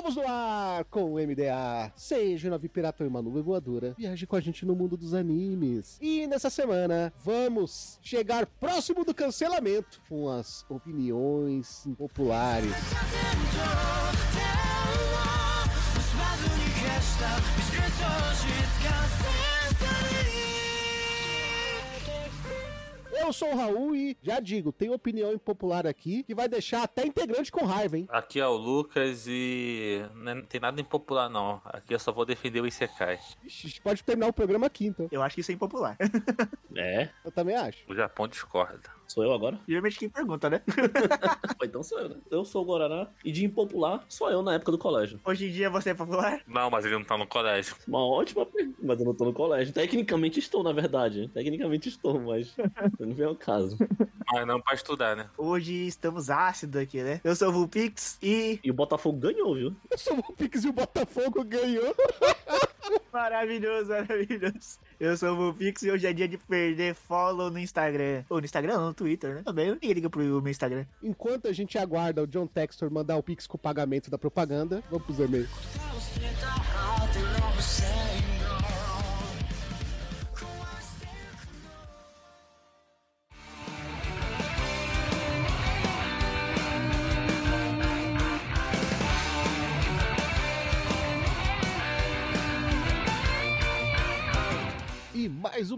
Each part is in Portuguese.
Estamos no ar com o MDA. Seja navio pirata ou uma nuvem voadora, viaje com a gente no mundo dos animes. E nessa semana, vamos chegar próximo do cancelamento com as opiniões populares. Eu sou o Raul e já digo, tem opinião impopular aqui que vai deixar até integrante com raiva, hein? Aqui é o Lucas e não tem nada impopular não. Aqui eu só vou defender o Isekai. Ixi, pode terminar o programa aqui, então. Eu acho que isso é impopular. É, Eu também acho. O Japão discorda. Sou eu agora? Geralmente quem pergunta, né? Então sou eu, né? Eu sou o Guaraná e de impopular sou eu na época do colégio. Hoje em dia você é popular? Não, mas ele não tá no colégio. Uma ótima pergunta, mas eu não tô no colégio. Tecnicamente estou, na verdade. Tecnicamente estou, mas não vem ao caso. Mas não pra estudar, né? Hoje estamos ácidos aqui, né? Eu sou o Vulpix e. E o Botafogo ganhou, viu? Eu sou o Pix e o Botafogo ganhou. Maravilhoso, maravilhoso. Eu sou o Vulpix e hoje é dia de perder follow no Instagram. Ou no Instagram, não, no Twitter, né? Também ninguém liga pro meu Instagram. Enquanto a gente aguarda o John Textor mandar o Pix com o pagamento da propaganda, vamos pros e-mails.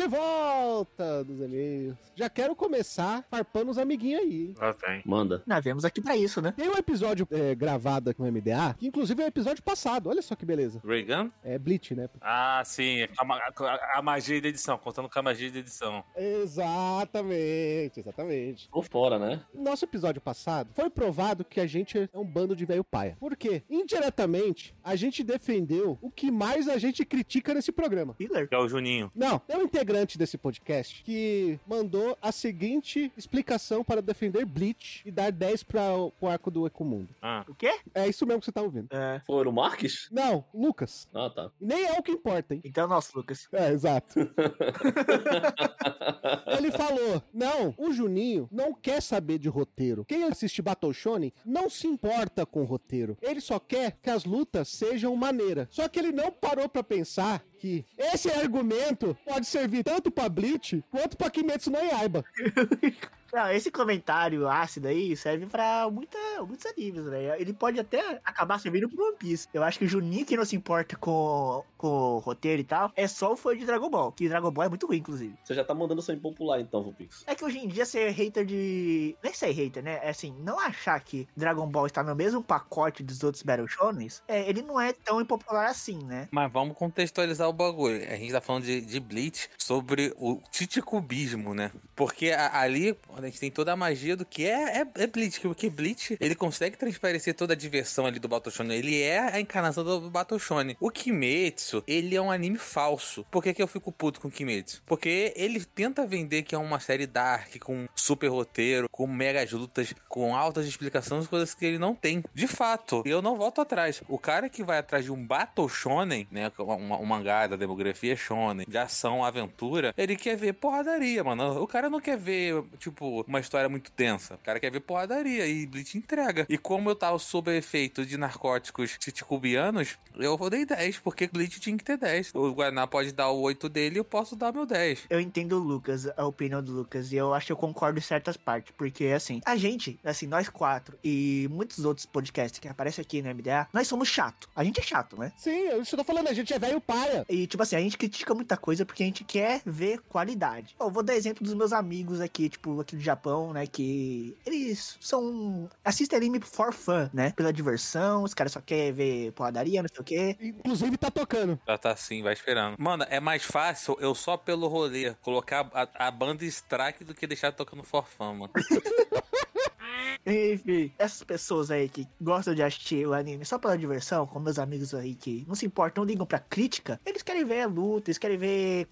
De volta dos e-mails. Já quero começar farpando os amiguinhos aí? Lá tem. Manda. Nós viemos aqui pra isso, né? Tem um episódio é, gravado aqui no MDA, que inclusive é o episódio passado. Olha só que beleza. Reagan? É Bleach, né? Ah, sim. A, ma- a- a magia da edição, contando com a magia da edição. Exatamente, exatamente. Por fora, né? No nosso episódio passado, foi provado que a gente é um bando de velho paia. Por quê? Indiretamente, a gente defendeu o que mais a gente critica nesse programa. Killer. Que é o Juninho. Não, tem um integrante desse podcast que mandou a seguinte explicação para defender Bleach e dar 10 para o pro arco do Ecomundo. Ah, O quê? É isso mesmo que você tá ouvindo. É. Foi o Marques? Não, Lucas. Ah, tá. Nem é o que importa, hein? Então, nosso Lucas. É, exato. Ele falou: não, o Juninho não quer saber de roteiro. Quem assiste Battle Shonen não se importa com o roteiro. Ele só quer que as lutas sejam maneira. Só que ele não parou pra pensar que esse argumento pode servir tanto pra Bleach quanto pra Kimetsu no Yaiba. Não, esse comentário ácido aí serve pra muita, muitos animes, né? Ele pode até acabar servindo pro One Piece. Eu acho que o Juninho, que não se importa com, com o roteiro e tal, é só o fã de Dragon Ball. Que Dragon Ball é muito ruim, inclusive. Você já tá mandando seu impopular então, Vulpix. É que hoje em dia ser hater de. Nem ser hater, né? É assim, não achar que Dragon Ball está no mesmo pacote dos outros Battle Shonens, é, ele não é tão impopular assim, né? Mas vamos contextualizar o bagulho. A gente tá falando de, de Bleach sobre o titicubismo, né? Porque a- ali a gente tem toda a magia do que é, é, é Bleach. Porque Bleach, ele consegue transparecer toda a diversão ali do Battle Shonen. Ele é a encarnação do Battle Shonen. O Kimetsu, ele é um anime falso. Por que, que eu fico puto com o Kimetsu? Porque ele tenta vender que é uma série dark, com super roteiro, com megas lutas, com altas explicações, coisas que ele não tem. De fato, eu não volto atrás. O cara que vai atrás de um Battle Shonen, né? Um, um mangá da demografia Shonen, de ação, aventura, ele quer ver porradaria, mano. O cara não quer ver, tipo, uma história muito densa. O cara quer ver porradaria e Bleach entrega. E como eu tava sob efeito de narcóticos titicubianos, eu dei 10, porque Bleach tinha que ter 10. O Guaraná pode dar o 8 dele eu posso dar meu 10. Eu entendo o Lucas, a opinião do Lucas, e eu acho que eu concordo em certas partes, porque assim, a gente, assim, nós quatro e muitos outros podcasts que aparecem aqui no MDA, nós somos chato. A gente é chato, né? Sim, eu estou falando, a gente é velho paia. E, tipo assim, a gente critica muita coisa porque a gente quer ver qualidade. Eu vou dar exemplo dos meus amigos aqui, tipo, aqui do Japão, né? Que eles são. assistem anime for fun, né? Pela diversão, os caras só querem ver porradaria, não sei o quê. Inclusive tá tocando. Já tá assim, vai esperando. Mano, é mais fácil eu só pelo rolê colocar a, a banda strike do que deixar tocando forfã, mano. Enfim, essas pessoas aí que gostam de assistir o anime só pela diversão, como meus amigos aí que não se importam, não ligam pra crítica, eles querem ver a luta, eles querem ver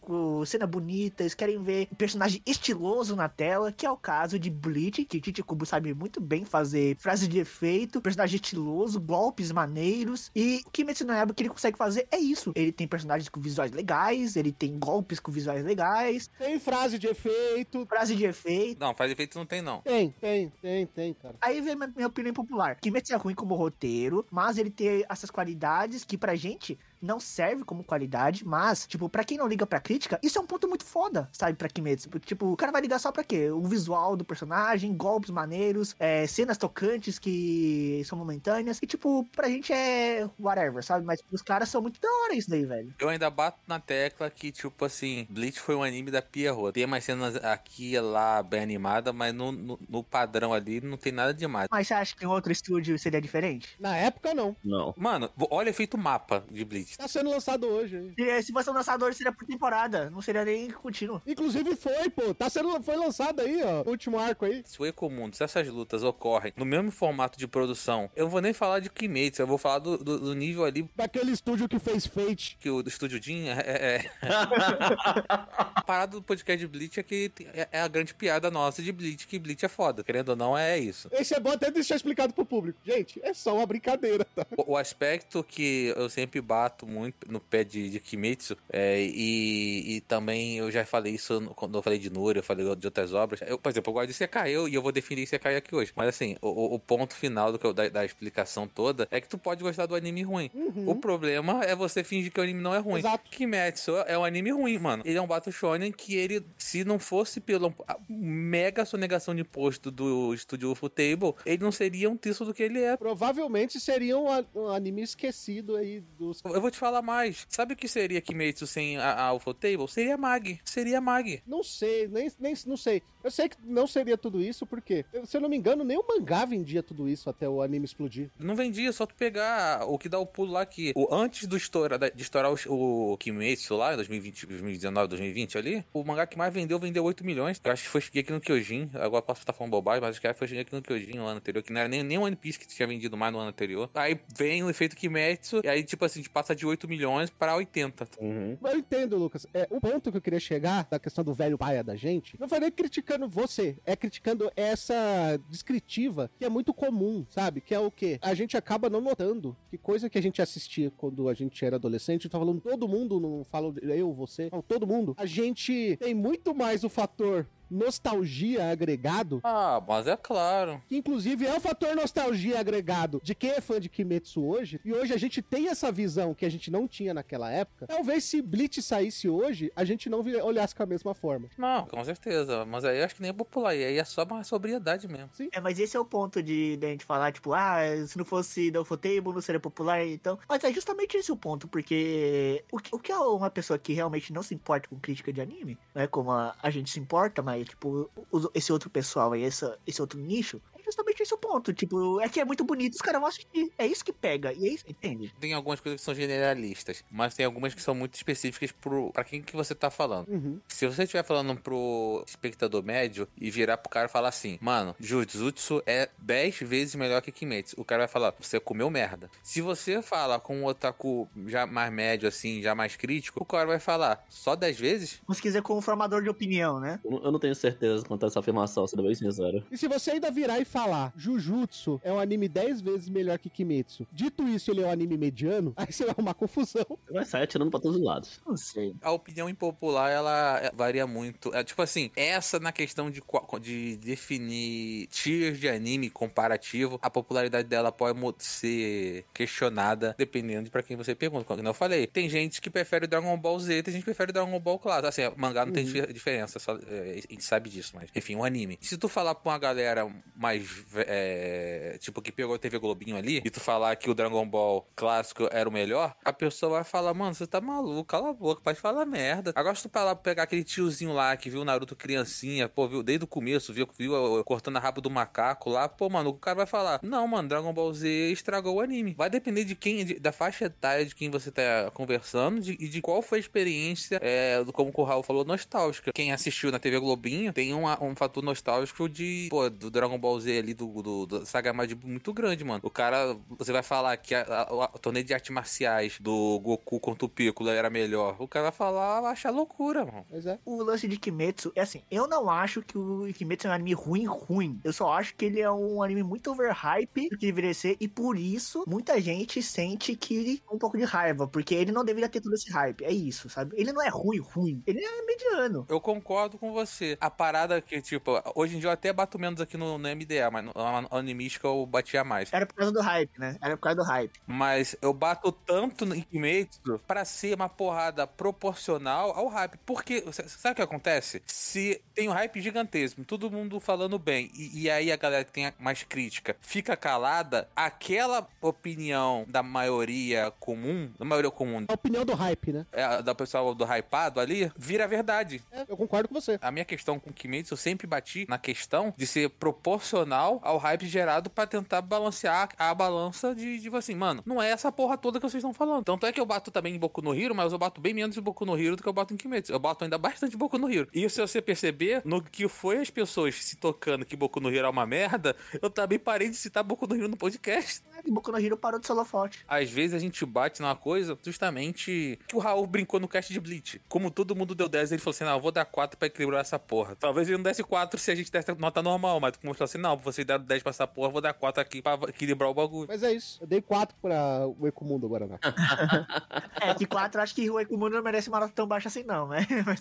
cena bonita, eles querem ver um personagem estiloso na tela, que é o caso de Bleach, que Tite Kubo sabe muito bem fazer frase de efeito, personagem estiloso, golpes maneiros, e o Kimetsu no Yaiba que ele consegue fazer é isso. Ele tem personagens com visuais legais, ele tem golpes com visuais legais, Tem frase de efeito. frase de efeito, Não, faz efeito não tem, não. Tem, tem, tem, tem, cara. Aí vem minha, minha opinião popular. Kimetsu é ruim como roteiro, mas ele tem essas qualidades que pra gente não serve como qualidade, mas, tipo, pra quem não liga pra crítica, isso é um ponto muito foda, sabe, pra Kimetsu. Tipo, o cara vai ligar só pra quê? O visual do personagem, golpes maneiros, é, cenas tocantes que são momentâneas, e, tipo, pra gente é whatever, sabe? Mas os caras são muito da hora isso daí, velho. Eu ainda bato na tecla que, tipo assim, Bleach foi um anime da Pierrot. Tem mais cenas aqui e lá bem animada, mas no, no, no padrão ali não tem nada demais. Mas você acha que em outro estúdio seria diferente? Na época, não. Não. Mano, olha o efeito mapa de Bleach. Tá sendo lançado hoje. hein? Se, se fosse um lançador, seria por temporada, não seria nem contínuo. Inclusive foi, pô. Tá sendo, foi lançado aí, ó. O último arco aí. Se o Ecomundo, se essas lutas ocorrem no mesmo formato de produção, eu vou nem falar de Kimetsu, eu vou falar do, do, do nível ali Daquele estúdio que fez Fate. que o do Estúdio Jin é, é- é. A parada do podcast de Bleach é que é, é a grande piada nossa de Bleach, que Bleach é foda. Querendo ou não, é isso. Esse é bom até deixar explicado pro público. Gente, é só uma brincadeira, tá? O, o aspecto que eu sempre bato muito no pé de, de Kimetsu, é, e, e também eu já falei isso quando eu falei de Nura, eu falei de outras obras. Eu, por exemplo, eu gosto de Sekai eu, e eu vou definir Sekai aqui hoje. Mas assim, o, o- ponto final do que eu- da, da explicação toda é que tu pode gostar do anime ruim. O problema é você fingir que o anime não é ruim. Uhum. Exato. Kimetsu é um anime ruim, mano. Ele é um Battle Shonen que ele, se não fosse pela mega sonegação de imposto do estúdio Ufotable, ele não seria um terço do que ele é. Provavelmente seria um, um anime esquecido aí dos. Eu vou te falar mais. Sabe o que seria Kimetsu sem a, a Ufotable? Seria Mag. Seria Mag. Não sei, nem, nem não sei. Eu sei que não seria tudo isso, porque, se eu não me engano, nem o mangá vendia tudo isso até o anime explodir. Não vendia, só tu pegar o que dá o pulo lá que o, antes do estoura, de estourar o, o Kimetsu lá em 2020, 2019, 2020 ali, o mangá que mais vendeu, vendeu 8 milhões. Eu acho que foi Shingeki no Kyojin. Agora posso estar falando bobagem, mas acho que foi Shingeki no Kyojin no ano anterior, que não era nem, nem One Piece que tinha vendido mais no ano anterior. Aí vem o efeito Kimetsu, e aí, tipo assim, a gente passa de 8 milhões pra 80. Uhum. Eu entendo, Lucas. É, o ponto que eu queria chegar da questão do velho paia da gente, não foi nem criticando você, é criticando essa descritiva que é muito comum, sabe? Que é o quê? A gente acaba não notando que coisa que a gente assistia quando a gente era adolescente, eu tô falando todo mundo, não falo eu, você, não, todo mundo, a gente tem muito mais o fator nostalgia agregado, Ah, mas é claro. que inclusive é o fator nostalgia agregado de quem é fã de Kimetsu hoje, e hoje a gente tem essa visão que a gente não tinha naquela época. Talvez se Bleach saísse hoje, a gente não olhasse com a mesma forma. Não, com certeza. Mas aí eu acho que nem é popular. E aí é só uma sobriedade mesmo. É, mas esse é o ponto de, de a gente falar, tipo, ah, se não fosse da Ufotable, não seria popular, então. Mas é justamente esse o ponto, porque o que, o que é uma pessoa que realmente não se importa com crítica de anime, não é como a, a gente se importa, mas, tipo, esse outro pessoal aí, essa, esse outro nicho, justamente esse o ponto. Tipo, é que é muito bonito, os caras vão assistir. É isso que pega, e é isso, entende? Tem algumas coisas que são generalistas, mas tem algumas que são muito específicas pro, pra quem que você tá falando. Uhum. Se você estiver falando pro espectador médio e virar pro cara e falar assim, mano, Jujutsu é 10 vezes melhor que Kimetsu, o cara vai falar, você comeu merda. Se você fala com um otaku já mais médio, assim, já mais crítico, o cara vai falar, só 10 vezes? Vamos quiser como formador de opinião, né? Eu não- eu não tenho certeza quanto a essa afirmação, sendo bem sincero. E se você ainda virar e falar falar Jujutsu é um anime 10 vezes melhor que Kimetsu, dito isso, ele é um anime mediano, aí você vai arrumar confusão. Você vai sair atirando pra todos os lados. Não sei. A opinião impopular, ela varia muito. É, tipo assim, essa na questão de, de definir tiers de anime comparativo, a popularidade dela pode ser questionada dependendo de pra quem você pergunta. Como eu falei, tem gente que prefere Dragon Ball Z, tem gente que prefere Dragon Ball clássico. Assim, mangá não tem dif- diferença, só, é, a gente sabe disso, mas enfim, um anime. Se tu falar pra uma galera mais, é, tipo, que pegou a TV Globinho ali, e tu falar que o Dragon Ball clássico era o melhor, a pessoa vai falar, mano, você tá maluco, cala a boca, pode falar merda. Agora se tu falar, pegar aquele tiozinho lá que viu o Naruto criancinha, pô, viu desde o começo, viu, viu cortando a rabo do macaco lá, pô, mano, o cara vai falar, não, mano, Dragon Ball Z estragou o anime. Vai depender de quem, de- da faixa etária de quem você tá conversando de- e de qual foi a experiência, é, como o Raul falou, nostálgica. Quem assistiu na TV Globinho tem uma- um fator nostálgico de, pô, do Dragon Ball Z ali, do, do, do Saga Majin Buu muito grande, mano. O cara, você vai falar que a, a- a- o torneio de artes marciais do Goku contra o Piccolo era melhor. O cara vai falar, vai achar loucura, mano. É. O lance de Kimetsu é assim, eu não acho que o Kimetsu é um anime ruim, ruim. Eu só acho que ele é um anime muito overhype que deveria ser, e por isso muita gente sente que ele um pouco de raiva, porque ele não deveria ter todo esse hype. É isso, sabe? Ele não é ruim, ruim. Ele é mediano. Eu concordo com você. A parada que, tipo, hoje em dia eu até bato menos aqui no, no MDA, mas no, no Animística eu batia mais. Era por causa do hype, né? Era por causa do hype. Mas eu bato tanto no Kimetsu pra ser uma porrada proporcional ao hype. Porque, sabe o que acontece? Se tem um hype gigantesco, todo mundo falando bem, e, e aí a galera que tem a- mais crítica fica calada, aquela opinião da maioria comum, da maioria comum, A opinião do hype, né? é, da pessoa do hypado ali, vira verdade. É, eu concordo com você. A minha questão com Kimetsu, eu sempre bati na questão de ser proporcional ao hype gerado pra tentar balancear a balança de, de assim, mano, não é essa porra toda que vocês estão falando. Tanto é que eu bato também em Boku no Hero, mas eu bato bem menos em Boku no Hero do que eu bato em Kimetsu. Eu bato ainda bastante em Boku no Hero. E se você perceber, no que foi as pessoas se tocando que Boku no Hero é uma merda, eu também parei de citar Boku no Hero no podcast. E Boku no Hero parou de ser holofote. Às vezes a gente bate numa coisa justamente que o Raul brincou no cast de Bleach. Como todo mundo deu 10, ele falou assim: não, eu vou dar 4 pra equilibrar essa porra. Talvez ele não desse 4 se a gente desse nota normal, mas como ele falou assim: não, vocês deram 10 pra essa porra, eu vou dar 4 aqui pra equilibrar o bagulho. Mas é isso. Eu dei 4 pra o Ecomundo Guaraná. É, que 4 acho que o Ekumundo não merece uma nota tão baixa assim, não, né? Mas.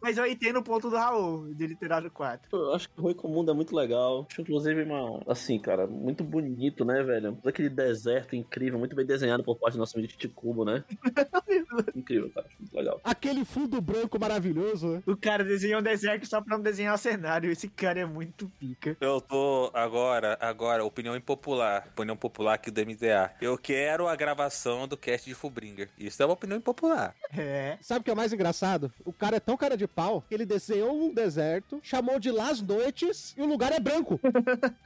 Mas eu entendo o ponto do Raul, de ele ter dado 4. Eu acho que o Comum é muito legal. Acho, inclusive, uma. Assim, cara, muito bonito, né, velho? Todo aquele deserto incrível, muito bem desenhado por parte do nosso amigo Titicubo, né? incrível, cara. Acho muito legal. Aquele fundo branco maravilhoso, né? O cara desenhou um deserto só pra não desenhar o cenário. Esse cara é muito pica. Eu tô agora, agora, opinião impopular. Opinião popular aqui do MDA. Eu quero a gravação do cast de Fubringer. Isso é uma opinião impopular. É. Sabe o que é mais engraçado? O cara é tão cara de pau que ele desenhou um deserto, chamou de Las Noites e o lugar é branco.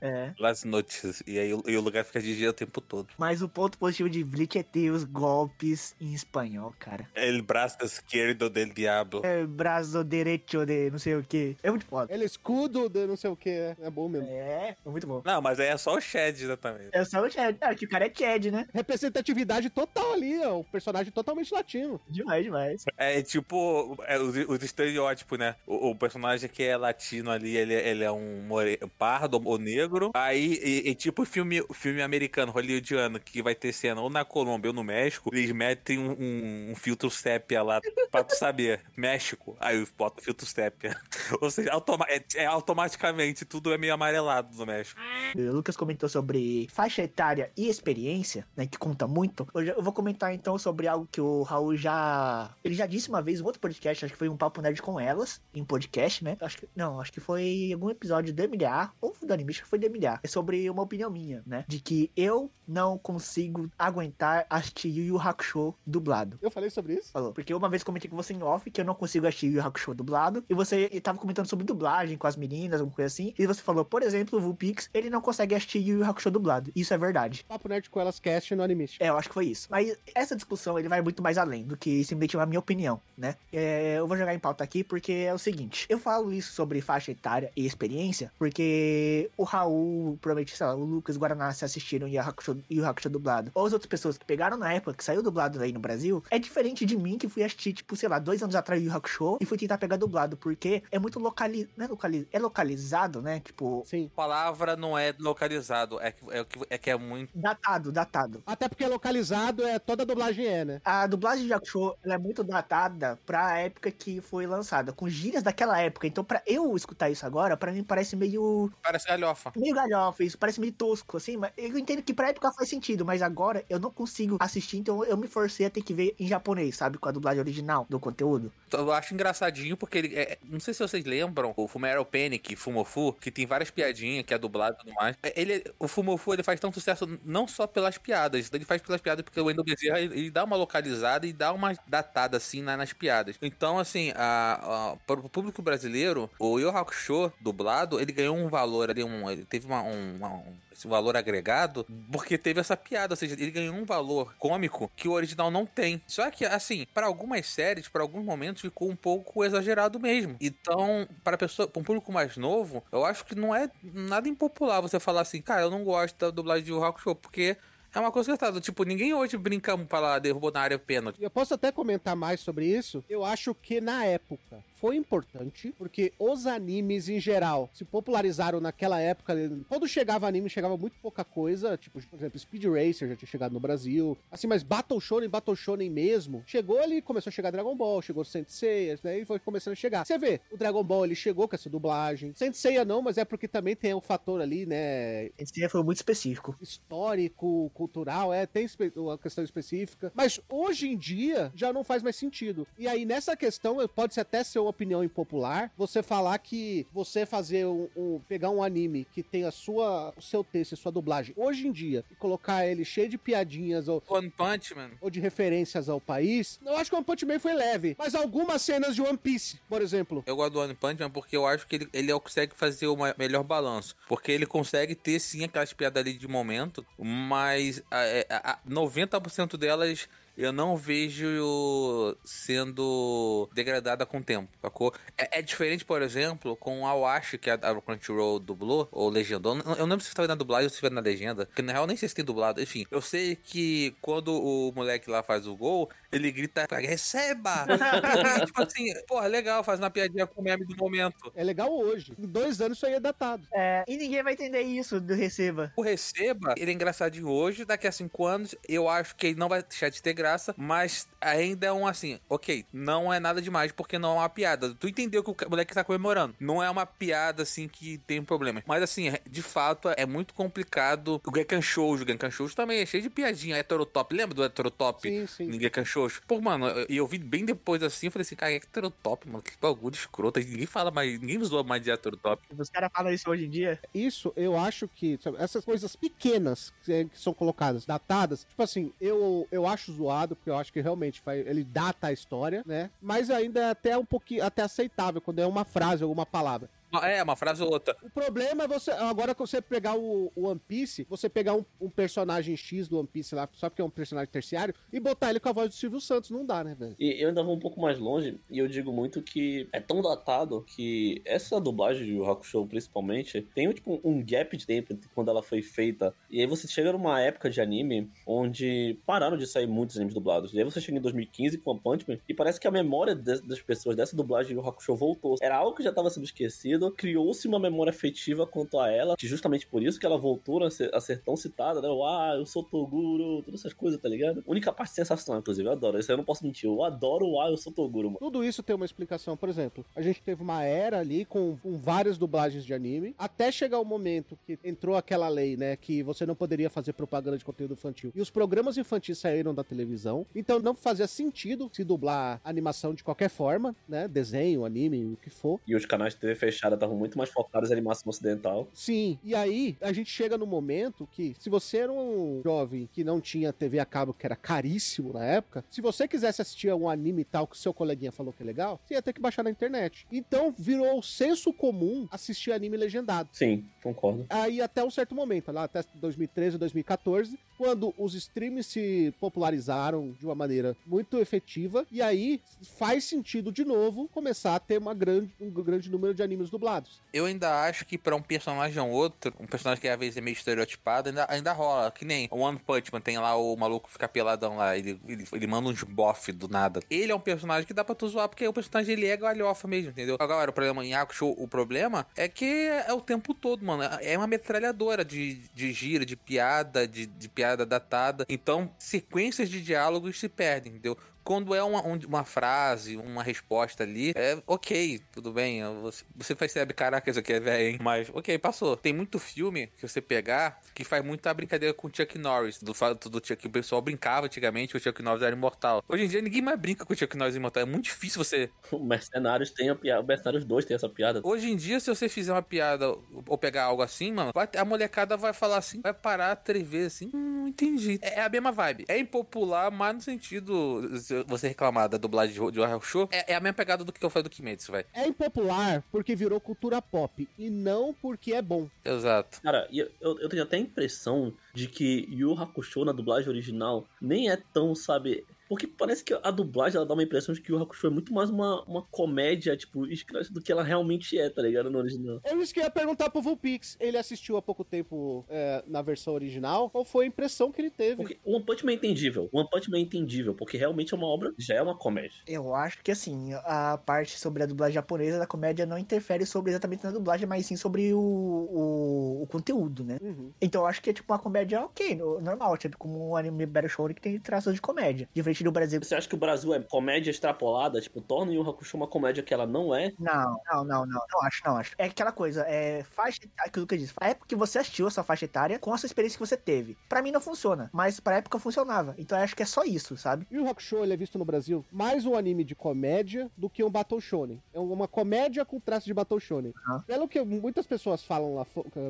É. Las notícias. E aí o- e o lugar fica de dia o tempo todo. Mas o ponto positivo de Bleach é ter os golpes em espanhol, cara. El braço esquerdo del diablo. É braço direito de não sei o que. É muito foda. Ele é escudo de não sei o que. É bom mesmo. É, é muito bom. Não, mas aí é só o Shed, né, também. É só o Chad. É, que o cara é Chad, né? Representatividade total ali, ó. O personagem totalmente latino. Demais, demais. É tipo é, os, os estereótipos, né? O, o personagem que é latino ali, ele, ele é um more... pardo ou negro. Aí, e, e tipo filme, filme americano, hollywoodiano, que vai ter cena ou na Colômbia ou no México, eles metem um, um- um filtro sépia lá pra tu saber. México. Aí bota o filtro sépia. ou seja, automa é, é automaticamente tudo é meio amarelado no México. O Lucas comentou sobre faixa etária e experiência, né? Que conta muito. Já- eu vou comentar então sobre algo que o Raul já. Ele já disse uma vez em outro podcast, acho que foi um Papo Nerd com elas, em podcast, né? Acho que. Não, acho que foi algum episódio do MDA, ou do anime, acho que foi do MDA. É sobre uma opinião minha, né? De que eu não consigo aguentar assistir Yu Yu Hakusho dublado. Eu falei sobre isso? Falou. Porque uma vez eu comentei com você em off que eu não consigo assistir Yu Yu Hakusho dublado. E você tava comentando sobre dublagem com as meninas, alguma coisa assim. E você falou, por exemplo, o Vulpix, ele não consegue assistir Yu Yu Hakusho dublado. Isso é verdade. Papo Nerd com elas cast no Animist. É, eu acho que foi isso. Mas essa discussão, ele vai muito mais além do que simplesmente a minha opinião, né? É, eu vou jogar em pauta aqui porque é o seguinte. Eu falo isso sobre faixa etária e experiência porque o Raul, provavelmente, sei lá, o Lucas Guaraná se assistiram Yu Hakusho, Yu Hakusho dublado. Ou as outras pessoas que pegaram na época, que saiu dublado aí no Brasil, é diferente de mim que fui assistir, tipo, sei lá, dois anos atrás Yu Yu Hakusho e fui tentar pegar dublado, porque é muito localizado, não é localizado, é localizado, né? Tipo, Sim. A palavra não é localizado, é que é, que, é, que é muito. Datado, datado. Até porque localizado é toda a dublagem é, né? A dublagem de Hakusho ela é muito datada pra época que foi lançada, com gírias daquela época. Então, pra eu escutar isso agora, pra mim parece meio. Parece galhofa. Meio galhofa, isso parece meio tosco, assim. Mas eu entendo que pra época faz sentido, mas agora eu não consigo assistir, então eu me forcei a ter que ver em japonês, sabe? Com a dublagem original do conteúdo. Eu acho engraçadinho porque ele. É, não sei se vocês lembram, o Fumero Panic, Fumofu, que tem várias piadinhas, que é dublado e tudo mais. É, ele, o Fumofu ele faz tão sucesso não só pelas piadas, ele faz pelas piadas porque o Wendell Bezerra ele, ele dá uma localizada e dá uma datada assim na, nas piadas. Então, assim, a, a, para o público brasileiro, o Yu Hakusho dublado, ele ganhou um valor ali, um, ele teve uma, um, uma, um esse valor agregado, porque teve essa piada, ou seja, ele ganhou um valor cômico que o original não tem. Só que, assim, para algumas séries, para alguns momentos, ficou um pouco exagerado mesmo. Então, para pessoa, pra um público mais novo, eu acho que não é nada impopular você falar assim, cara, eu não gosto da dublagem de Rock Show, porque é uma coisa que tá, tipo, ninguém hoje brinca pra lá, derrubou na área pênalti. Eu posso até comentar mais sobre isso. Eu acho que na época foi importante, porque os animes em geral se popularizaram naquela época. Quando chegava anime, chegava muito pouca coisa. Tipo, por exemplo, Speed Racer já tinha chegado no Brasil. Assim, mas Battle Shonen, Battle Shonen mesmo, chegou ali, começou a chegar Dragon Ball, chegou Sensei, né? E foi começando a chegar. Você vê, o Dragon Ball ele chegou com essa dublagem. Sensei não, mas é porque também tem o um fator ali, né? Esse foi muito específico. Histórico, cultural, é, tem uma questão específica. Mas hoje em dia já não faz mais sentido. E aí, nessa questão, pode até ser uma opinião impopular, você falar que você fazer um, um, pegar um anime que tem a sua, o seu texto, a sua dublagem, hoje em dia, e colocar ele cheio de piadinhas ou One Punch Man ou de referências ao país, eu acho que o One Punch Man foi leve, mas algumas cenas de One Piece, por exemplo. Eu gosto do One Punch Man porque eu acho que ele, ele consegue fazer o melhor balanço, porque ele consegue ter sim aquelas piadas ali de momento, mas a, a, a 90% delas eu não vejo sendo degradada com o tempo, sacou? É, é diferente, por exemplo, com a Wash, que a, a Crunchyroll dublou, ou legendou. Eu não lembro se foi na dublagem ou se foi na legenda, porque na real nem sei se tem dublado. Enfim, eu sei que quando o moleque lá faz o gol, ele grita, receba! e, tipo assim, porra, legal, faz uma piadinha com o meme do momento. É legal hoje. Em dois anos isso aí é datado. É, e ninguém vai entender isso do receba. O receba, ele é engraçadinho hoje, daqui a cinco anos, eu acho que ele não vai deixar de ter graça, mas ainda é um assim, ok, não é nada demais porque não é uma piada. Tu entendeu que o moleque tá comemorando. Não é uma piada assim que tem problema. Mas assim, de fato, é muito complicado. O Gekan Shoujo, o Gekan Shoujo também é cheio de piadinha. Heterotop, lembra do Heterotop? Sim, sim. Ninguém Shoujo. Pô, mano, e eu vi bem depois assim, eu falei assim, cara, é Heterotop, mano, que bagulho escroto. Ninguém fala mais, ninguém usou mais de Heterotop. Os caras falam isso hoje em dia. Isso, eu acho que, sabe, essas coisas pequenas que, que são colocadas, datadas, tipo assim, eu, eu acho zoado, porque eu acho que realmente vai, ele data a história, né? Mas ainda é até um pouquinho, até aceitável quando é uma frase, alguma palavra. É, uma frase ou outra. O problema é você. Agora que você pegar o, o One Piece, você pegar um, um, personagem X do One Piece lá, só porque é um personagem terciário, e botar ele com a voz do Silvio Santos. Não dá, né, velho? E eu ainda vou um pouco mais longe, e eu digo muito que é tão datado que essa dublagem de Rock Show, principalmente, tem tipo um gap de tempo entre quando ela foi feita. E aí você chega numa época de anime onde pararam de sair muitos animes dublados. E aí você chega em 2015 com a Punch Man, e parece que a memória de, das pessoas dessa dublagem de Rock Show voltou. Era algo que já estava sendo esquecido criou-se uma memória afetiva quanto a ela, que justamente por isso que ela voltou a ser, a ser tão citada, né? Ah, eu sou Toguro, todas essas coisas, tá ligado? Única parte sensacional, inclusive, eu adoro. Isso aí eu não posso mentir. Eu adoro o Ah, eu sou Toguro, mano. Tudo isso tem uma explicação. Por exemplo, a gente teve uma era ali com, com várias dublagens de anime, até chegar o momento que entrou aquela lei, né? Que você não poderia fazer propaganda de conteúdo infantil. E os programas infantis saíram da televisão, então não fazia sentido se dublar animação de qualquer forma, né? Desenho, anime, o que for. E os canais de TV fechada estavam muito mais focados em animação ocidental. Sim, e aí a gente chega no momento que, se você era um jovem que não tinha TV a cabo, que era caríssimo na época, se você quisesse assistir um anime tal que seu coleguinha falou que é legal, você ia ter que baixar na internet. Então virou senso comum assistir anime legendado. Sim, concordo. Aí até um certo momento, lá até 2013, 2014, quando os streams se popularizaram de uma maneira muito efetiva, e aí faz sentido de novo começar a ter uma grande, um grande número de animes dublados. Eu ainda acho que pra um personagem ou outro, um personagem que às vezes é meio estereotipado, ainda, ainda rola. Que nem o One Punch Man, tem lá o maluco que fica peladão lá, ele, ele, ele manda uns boff do nada. Ele é um personagem que dá pra tu zoar, porque o personagem ele é galhofa mesmo, entendeu? Agora, o problema em Hakusho, o problema é que é o tempo todo, mano. É uma metralhadora de, de gira, de piada, de, de piada datada. Então, sequências de diálogos se perdem, entendeu? Quando é uma, uma frase, uma resposta ali, é ok, tudo bem. Você, você percebe, caraca, isso aqui é velho, hein? Mas, ok, passou. Tem muito filme que você pegar que faz muita brincadeira com o Chuck Norris. Do fato do Chuck, o pessoal brincava antigamente que o Chuck Norris era imortal. Hoje em dia ninguém mais brinca com o Chuck Norris imortal. É muito difícil você. O Mercenários tem a piada. O Mercenários 2 tem essa piada. Hoje em dia, se você fizer uma piada ou pegar algo assim, mano, a molecada vai falar assim, vai parar três vezes assim. Hum, entendi. É, é a mesma vibe. É impopular, mas no sentido você reclamar da dublagem de, de Show, é, é, a mesma pegada do que eu falei do Kimetsu, vai. É impopular porque virou cultura pop e não porque é bom. Exato. Cara, eu, eu, eu tenho até a impressão de que Yu Hakusho na dublagem original nem é tão, sabe, porque parece que a dublagem ela dá uma impressão de que o Hakusho é muito mais uma, uma comédia, tipo, do que ela realmente é, tá ligado? No original. Eu isso que ia perguntar pro Vulpix. Ele assistiu há pouco tempo é, na versão original. Qual foi a impressão que ele teve? Porque o One Punch Man é entendível. O One Punch Man é entendível, porque realmente é uma obra, já é uma comédia. Eu acho que, assim, a parte sobre a dublagem japonesa da comédia não interfere sobre exatamente na dublagem, mas sim sobre o, o, o conteúdo, né? Uhum. Então eu acho que é, tipo, uma comédia ok, normal, tipo, como um anime Battle Show que tem traços de comédia. Diferente do Brasil. Você acha que o Brasil é comédia extrapolada? Tipo, torna Yu Hakusho uma comédia que ela não é? Não, não, não, não. Não acho, não acho. É aquela coisa, é faixa aquilo que eu disse. A época que você assistiu a sua faixa etária com a sua experiência que você teve. Pra mim não funciona, mas pra época funcionava. Então eu acho que é só isso, sabe? E o Hakusho, ele é visto no Brasil mais um anime de comédia do que um Battle Shonen. É uma comédia com traço de Battle Shonen. Uhum. Pelo que muitas pessoas falam lá,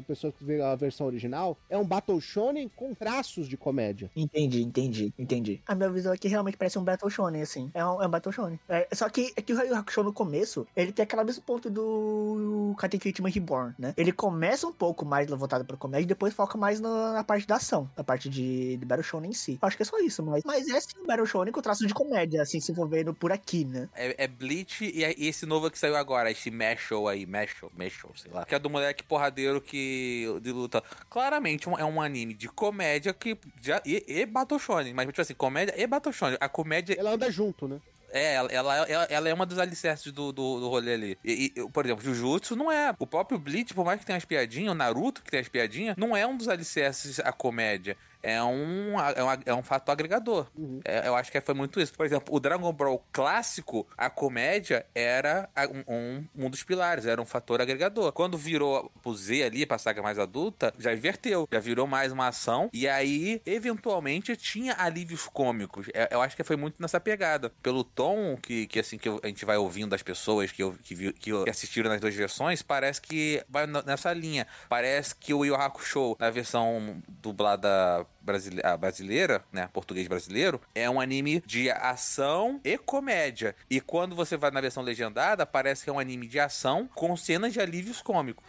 pessoas que vê a versão original, é um Battle Shonen com traços de comédia. Entendi, entendi, entendi. A minha visão aqui realmente parece um Battle Shonen, assim. É um, é um Battle Shonen. É, só que, é que o Yu Hakusho no começo, ele tem aquela mesmo ponto do Katekyo Ultimate Reborn, né? Ele começa um pouco mais voltado pra comédia e depois foca mais na, na parte da ação, na parte de, de Battle Shonen em si. Eu acho que é só isso, mas, mas é sim um Battle Shonen com traço de comédia, assim, se envolvendo por aqui, né? É, é Bleach e, é, e, esse novo que saiu agora, esse Mashal aí, Mashal, Mashal, sei lá. Que é do moleque porradeiro que de luta. Claramente é um anime de comédia que já, e, e Battle Shonen, mas tipo assim, comédia e Battle Shonen. A comédia... Ela anda junto, né? É, ela, ela, ela, é uma dos alicerces do, do, do rolê ali. E, e, por exemplo, Jujutsu não é. O próprio Bleach, por mais que tenha as piadinhas, o Naruto que tem as piadinhas, não é um dos alicerces a comédia é um, é um, é um fato agregador. Uhum. É, eu acho que foi muito isso. Por exemplo, o Dragon Ball clássico, a comédia era um, um, um dos pilares, era um fator agregador. Quando virou pro Z ali, pra saga mais adulta, já inverteu, já virou mais uma ação, e aí, eventualmente, tinha alívios cômicos. É, eu acho que foi muito nessa pegada. Pelo tom que, que assim, que a gente vai ouvindo das pessoas que, que, viu, que assistiram nas duas versões, parece que vai nessa linha. Parece que o Yu Hakusho, na versão dublada brasileira, brasileira, né, português brasileiro, é um anime de ação e comédia. E quando você vai na versão legendada, parece que é um anime de ação com cenas de alívios cômicos.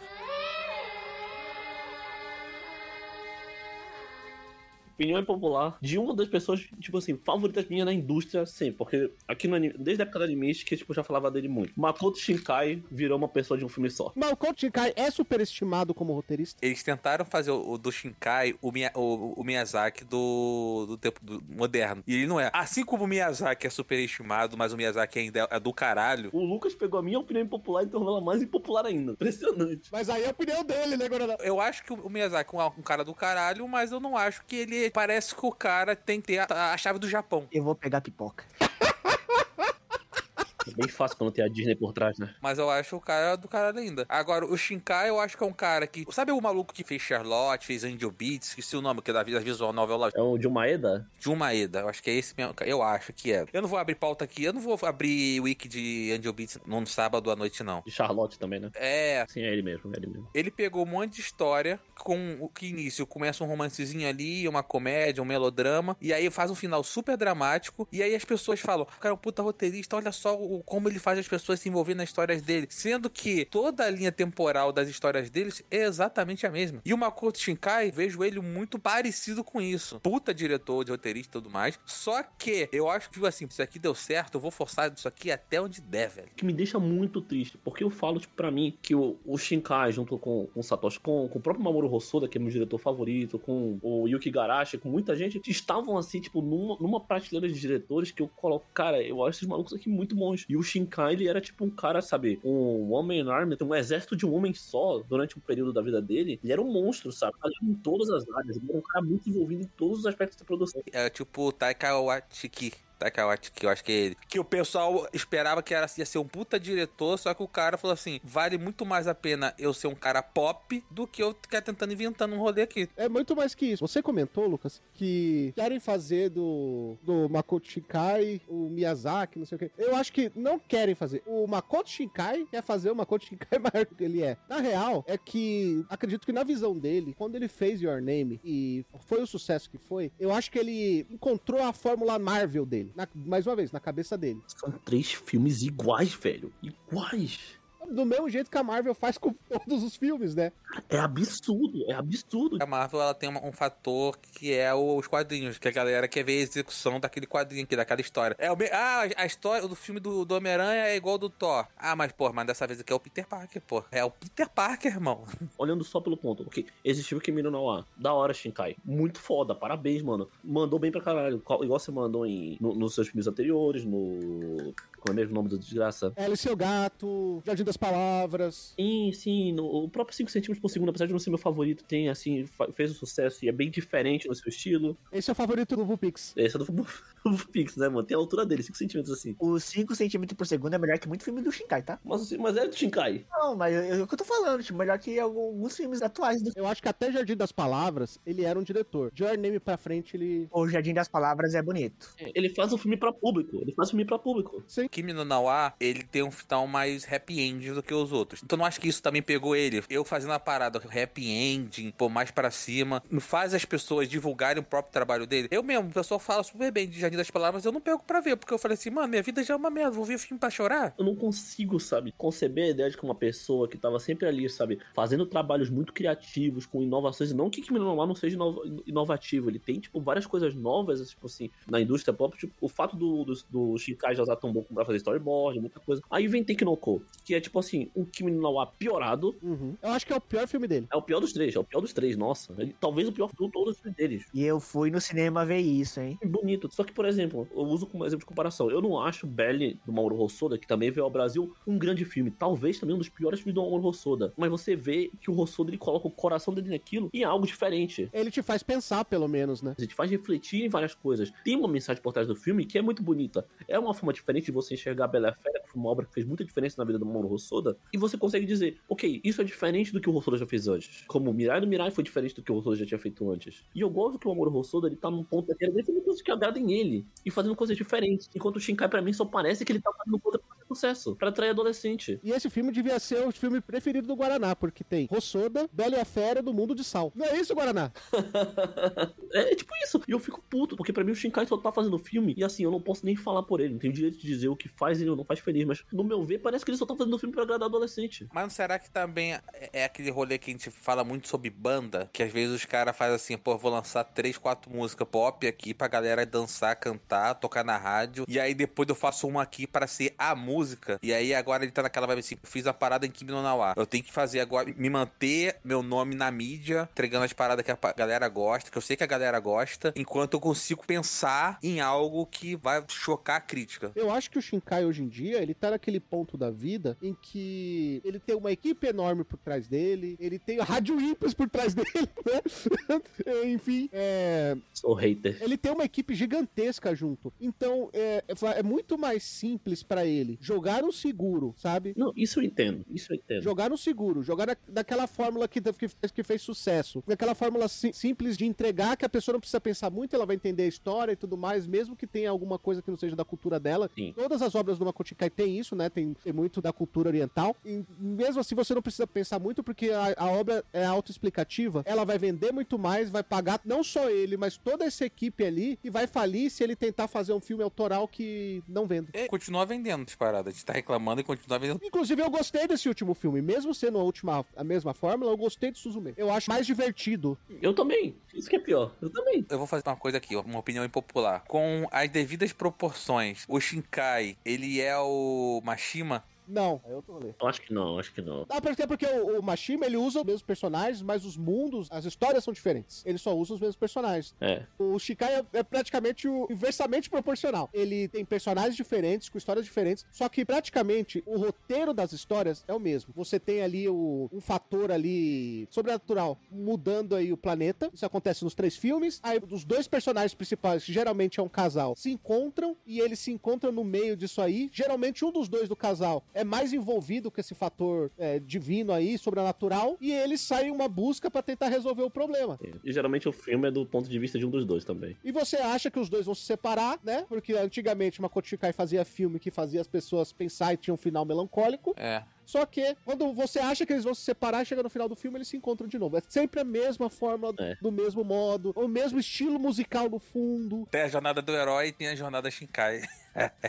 Opinião popular de uma das pessoas, tipo assim, favoritas minha na indústria, sim, porque aqui no anime, desde a época do anime, que tipo, eu já falava dele muito. Makoto Shinkai virou uma pessoa de um filme só. Makoto Shinkai é superestimado como roteirista? Eles tentaram fazer o, o do Shinkai o, o, o, Miyazaki do, do tempo do, moderno. E ele não é. Assim como o Miyazaki é superestimado, mas o Miyazaki ainda é, é do caralho. O Lucas pegou a minha opinião impopular e tornou ela mais impopular ainda. Impressionante. Mas aí é a opinião dele, né, Guaraná? Eu acho que o Miyazaki é um cara do caralho, mas eu não acho que ele parece que o cara tem que ter a, a chave do Japão. Eu vou pegar pipoca. É bem fácil quando tem a Disney por trás, né? Mas eu acho o cara do caralho ainda. Agora, o Shinkai, eu acho que é um cara que. Sabe o maluco que fez Charlotte, fez Angel Beats? Esqueci o nome, que é da, da visual novel lá. É o Jumaeda? Jumaeda, eu acho que é esse mesmo. Eu acho que é. Eu não vou abrir pauta aqui, eu não vou abrir wiki de Angel Beats num sábado à noite, não. De Charlotte também, né? É. Sim, é ele mesmo, é ele mesmo. Ele pegou um monte de história com o que início começa um romancezinho ali, uma comédia, um melodrama, e aí faz um final super dramático, e aí as pessoas falam, cara, é um puta roteirista, olha só o o, como ele faz as pessoas se envolverem nas histórias dele, sendo que toda a linha temporal das histórias deles é exatamente a mesma. E o Makoto Shinkai, vejo ele muito parecido com isso. Puta diretor, de roteirista e tudo mais. Só que eu acho que, assim, se isso aqui deu certo, eu vou forçar isso aqui até onde der, velho. que me deixa muito triste, porque eu falo, tipo, pra mim, que o, o Shinkai, junto com, com o Satoshi Kon, com o próprio Mamoru Hosoda, que é meu diretor favorito, com o Yuki Garashi, com muita gente, estavam, assim, tipo, numa, numa prateleira de diretores que eu coloco, cara, eu acho esses malucos aqui muito bons. E o Shinkai, ele era, tipo, um cara, sabe, um Woman Army, um exército de um homem só, durante um período da vida dele, ele era um monstro, sabe? Em todas as áreas, ele era um cara muito envolvido em todos os aspectos da produção. É tipo Taika Waititi. Waititi, eu acho que ele. Que o pessoal esperava que era, ia ser um puta diretor, só que o cara falou assim, vale muito mais a pena eu ser um cara pop do que eu ficar tentando inventando um rolê aqui. É muito mais que isso. Você comentou, Lucas, que querem fazer do, do Makoto Shinkai o Miyazaki, não sei o quê. Eu acho que não querem fazer. O Makoto Shinkai quer fazer o Makoto Shinkai maior do que ele é. Na real, é que acredito que na visão dele, quando ele fez Your Name e foi o sucesso que foi, eu acho que ele encontrou a fórmula Marvel dele. Na- mais uma vez, na cabeça dele. São três filmes iguais, velho. Iguais. Do mesmo jeito que a Marvel faz com todos os filmes, né? É absurdo, é absurdo. A Marvel ela tem uma- um fator que é o- os quadrinhos, que a galera quer ver a execução daquele quadrinho aqui, daquela história. É o ah, a história do filme do, do Homem-Aranha é igual ao do Thor. Ah, mas pô, mas dessa vez aqui é o Peter Parker, pô. É o Peter Parker, irmão. Olhando só pelo ponto, ok, existiu o Kimi no Nawa, da hora Shinkai, muito foda, parabéns, mano, mandou bem pra caralho, igual você mandou em, no- nos seus filmes anteriores, no... como é mesmo o nome da desgraça? Ela e seu gato, Jardim das Palavras. Sim, sim, no, o próprio 5 centímetros por segundo, apesar de não ser meu favorito, tem, assim, fez um sucesso e é bem diferente no seu estilo. Esse é o favorito do Vupix. Esse é do do Pix, né, mano? Tem a altura dele, 5 centímetros assim. Os 5 centímetros por segundo é melhor que muito filme do Shinkai, tá? Mas, mas é do Shinkai. Não, mas é o que eu tô falando, tipo, melhor que alguns filmes atuais do Eu acho que até Jardim das Palavras, ele era um diretor. De Your Name pra frente, ele... O Jardim das Palavras é bonito. Ele faz um filme pra público, ele faz um filme pra público. Kimi no Nawa, ele tem um final mais happy end do que os outros. Então não acho que isso também pegou ele. Eu fazendo a parada happy ending, pô, mais pra cima, faz as pessoas divulgarem o próprio trabalho dele. Eu mesmo, o pessoal fala super bem de Jardim das Palavras, eu não pego pra ver, porque eu falei assim, mano, minha vida já é uma merda, vou ver filme pra chorar. Eu não consigo, sabe, conceber a ideia de que uma pessoa que tava sempre ali, sabe, fazendo trabalhos muito criativos, com inovações, não que Kimi no Nawa não seja inova- inovativo, ele tem, tipo, várias coisas novas, tipo assim, na indústria pop, tipo, o fato do, do, do Shinkai já usar tão pra fazer storyboard, muita coisa. Aí vem Tekinoko, que é, tipo assim, um Kimi no Nawa piorado, Uhum. Eu acho que é o pior filme dele. é o pior dos três, é o pior dos três, nossa. Ele- talvez o pior de todos os deles. E eu fui no cinema ver isso, hein? bonito. Só que, por exemplo, eu uso como exemplo de comparação. Eu não acho Belly, do Mauro Rossoda, que também veio ao Brasil, um grande filme. Talvez também um dos piores filmes do Mauro Rossoda. Mas você vê que o Rossoda, ele coloca o coração dele naquilo e é algo diferente. Ele te faz pensar, pelo menos, né? A gente faz refletir em várias coisas. Tem uma mensagem por trás do filme que é muito bonita. É uma forma diferente de você enxergar a Bela Fera, que foi uma obra que fez muita diferença na vida do Mauro Rossoda. E você consegue dizer, ok, isso é diferente do que o Rossoda já fez antes. Como Mirai do Mirai foi diferente do que o Rossoda já tinha feito antes. E eu gosto que o Mauro Rossoda, ele tá num ponto da carreira fazendo coisas que agradem ele. E fazendo coisas diferentes. Enquanto o Shinkai, pra mim, só parece que ele tá fazendo coisa pra fazer sucesso. Pra atrair adolescente. E esse filme devia ser o filme preferido do Guaraná, porque tem Rossoda, Bela e a Fera do Mundo de Sal. Não é isso, Guaraná? é tipo isso. E eu fico puto, porque pra mim o Shinkai só tá fazendo filme. E assim, eu não posso nem falar por ele. Não tenho direito de dizer o que faz ele ou não faz feliz. Mas no meu ver, parece que ele só tá fazendo filme pra agradar adolescente. Mas não será que também é é aquele rolê que a gente fala muito sobre banda? Que às vezes os caras fazem assim, pô, vou lançar três, quatro músicas pop aqui pra galera dançar, cantar, tocar na rádio. E aí depois eu faço uma aqui para ser a música. E aí agora ele tá naquela vibe assim, fiz a parada em Kimi no Nawa. Eu tenho que fazer agora, me manter meu nome na mídia, entregando as paradas que a galera gosta, que eu sei que a galera gosta, enquanto eu consigo pensar em algo que vai chocar a crítica. Eu acho que o Shinkai hoje em dia, ele tá naquele ponto da vida em que ele tem uma equipe enorme por trás dele, ele tem a Rádio Impus por trás dele, né? Enfim, é, Sou hater. ele tem uma equipe gigantesca junto. Então, é, é muito mais simples pra ele jogar no seguro, sabe? Não, isso eu entendo. Isso eu entendo. Jogar no seguro, jogar na, daquela fórmula que, que, fez, que fez sucesso. Daquela fórmula si- simples de entregar, que a pessoa não precisa pensar muito, ela vai entender a história e tudo mais, mesmo que tenha alguma coisa que não seja da cultura dela. Sim. Todas as obras do Makoto Shinkai tem isso, né? Tem, tem muito da cultura oriental. E mesmo assim, você não precisa pensar muito, porque a, a obra é autoexplicativa. Ela vai vender muito mais, vai pagar não só ele, mas toda essa equipe ali, e vai falir se ele tentar fazer um filme autoral que não venda. E continua vendendo as parada. A gente tá reclamando e continua vendo. Inclusive, eu gostei desse último filme. Mesmo sendo a, última, a mesma fórmula, eu gostei de Suzume. Eu acho mais divertido. Eu também. Isso que é pior. Eu também. Eu vou fazer uma coisa aqui, ó, uma opinião impopular. Com as devidas proporções, o Shinkai, ele é o Mashima? Não, é outro rolê. Eu acho que não, acho que não. Ah, porque, porque o, o Mashima, ele usa os mesmos personagens, mas os mundos, as histórias são diferentes. Ele só usa os mesmos personagens. É. O Shikai é, é praticamente o inversamente proporcional. Ele tem personagens diferentes, com histórias diferentes, só que praticamente o roteiro das histórias é o mesmo. Você tem ali o, um fator ali sobrenatural mudando aí o planeta. Isso acontece nos três filmes. Aí os dois personagens principais, que geralmente é um casal, se encontram e eles se encontram no meio disso aí. Geralmente um dos dois do casal é mais envolvido com esse fator é, divino aí, sobrenatural, e eles saem uma busca para tentar resolver o problema. E geralmente o filme é do ponto de vista de um dos dois também. E você acha que os dois vão se separar, né? Porque antigamente Makoto Shinkai fazia filme que fazia as pessoas pensar e tinha um final melancólico. É. Só que quando você acha que eles vão se separar, chega no final do filme eles se encontram de novo. É sempre a mesma fórmula, É. do mesmo modo, o mesmo estilo musical no fundo. Tem a jornada do herói e tem a jornada Shinkai.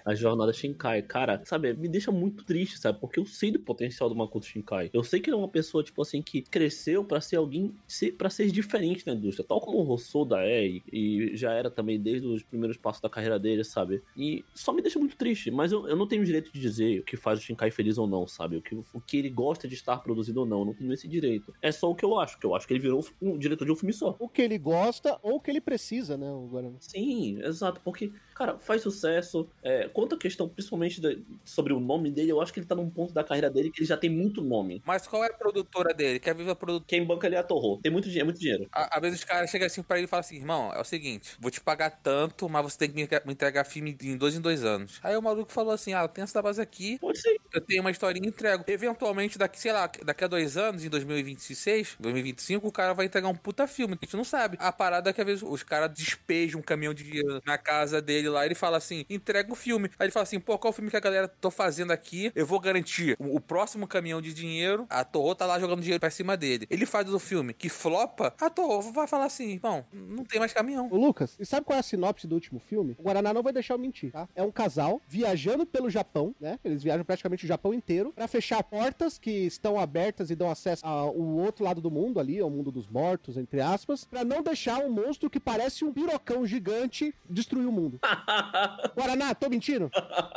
A jornada Shinkai, cara, sabe, me deixa muito triste, sabe? Porque eu sei do potencial do Makoto Shinkai. Eu sei que ele é uma pessoa, tipo assim, que cresceu pra ser alguém, pra ser diferente na indústria. Tal como o Hosoda é, e, e já era também desde os primeiros passos da carreira dele, sabe? E só me deixa muito triste, mas eu, eu não tenho o direito de dizer o que faz o Shinkai feliz ou não, sabe? O que, o que ele gosta de estar produzindo ou não. Eu não tenho esse direito. É só o que eu acho, que eu acho que ele virou um diretor de um filme só. O que ele gosta ou o que ele precisa, né, o Guarani? Sim, exato, porque, cara, faz sucesso. É, quanto a questão, principalmente da- sobre o nome dele, eu acho que ele tá num ponto da carreira dele que ele já tem muito nome. Mas qual é a produtora dele? Ver a produtora? Quem banca ele é a Torro. Tem muito dinheiro, muito dinheiro. À- Às vezes os caras chegam assim pra ele e falam assim, irmão, é o seguinte, vou te pagar tanto, mas você tem que me entregar- me entregar filme em dois em dois anos. Aí o maluco falou assim, ah, eu tenho essa base aqui, Pode ser. eu tenho uma historinha e entrego. Eventualmente, daqui, sei lá, daqui a dois anos, em 2026, 2025, o cara vai entregar um puta filme. A gente não sabe. A parada é que às vezes os caras despejam um caminhão de dinheiro na casa dele lá, ele fala assim, entrega o filme. Aí ele fala assim, pô, qual o filme que a galera tô fazendo aqui? Eu vou garantir o, o próximo caminhão de dinheiro, a Torro tá lá jogando dinheiro pra cima dele. Ele faz o filme que flopa, a Torro vai falar assim, irmão, não tem mais caminhão. Ô, Lucas, e sabe qual é a sinopse do último filme? O Guaraná não vai deixar eu mentir, tá? É um casal viajando pelo Japão, né? Eles viajam praticamente o Japão inteiro pra fechar portas que estão abertas e dão acesso ao outro lado do mundo ali, ao mundo dos mortos, entre aspas, pra não deixar um monstro que parece um pirocão gigante destruir o mundo. Guaraná, tô mentindo?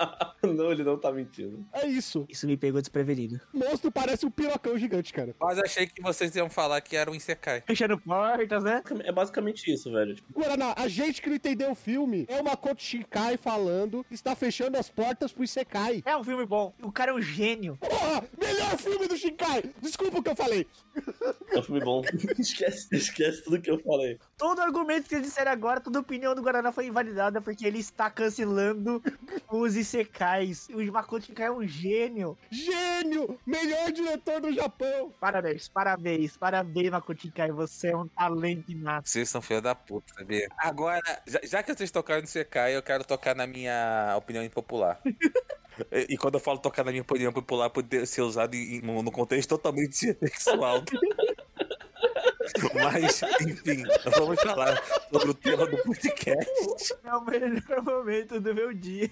não, ele não tá mentindo. É isso. Isso me pegou desprevenido. O monstro parece um pirocão gigante, cara. Mas achei que vocês iam falar que era um Isekai. Fechando portas, né? É basicamente isso, velho. Tipo, Guaraná, a gente que não entendeu o filme é uma Makoto Shinkai falando que está fechando as portas pro Isekai. É um filme bom. O cara é um gênio. Porra, melhor filme do Shinkai! Desculpa o que eu falei. é um filme bom. esquece, esquece tudo que eu falei. Todo argumento que eles disseram agora, toda opinião do Guaraná foi invalidada porque ele está cancelando os Isekais. O Makoto Shinkai é um gênio. Gênio! Melhor diretor do Japão! Parabéns, parabéns, parabéns, Makoto Shinkai. Você é um talento inato. Vocês são filha da puta, sabia? Agora, já, já que vocês tocaram no Isekai, eu quero tocar na minha opinião impopular. E, e quando eu falo tocar na minha opinião popular, poder ser usado em, em- no contexto totalmente sexual. Mas, enfim, vamos falar sobre o tema do podcast. É o melhor momento do meu dia.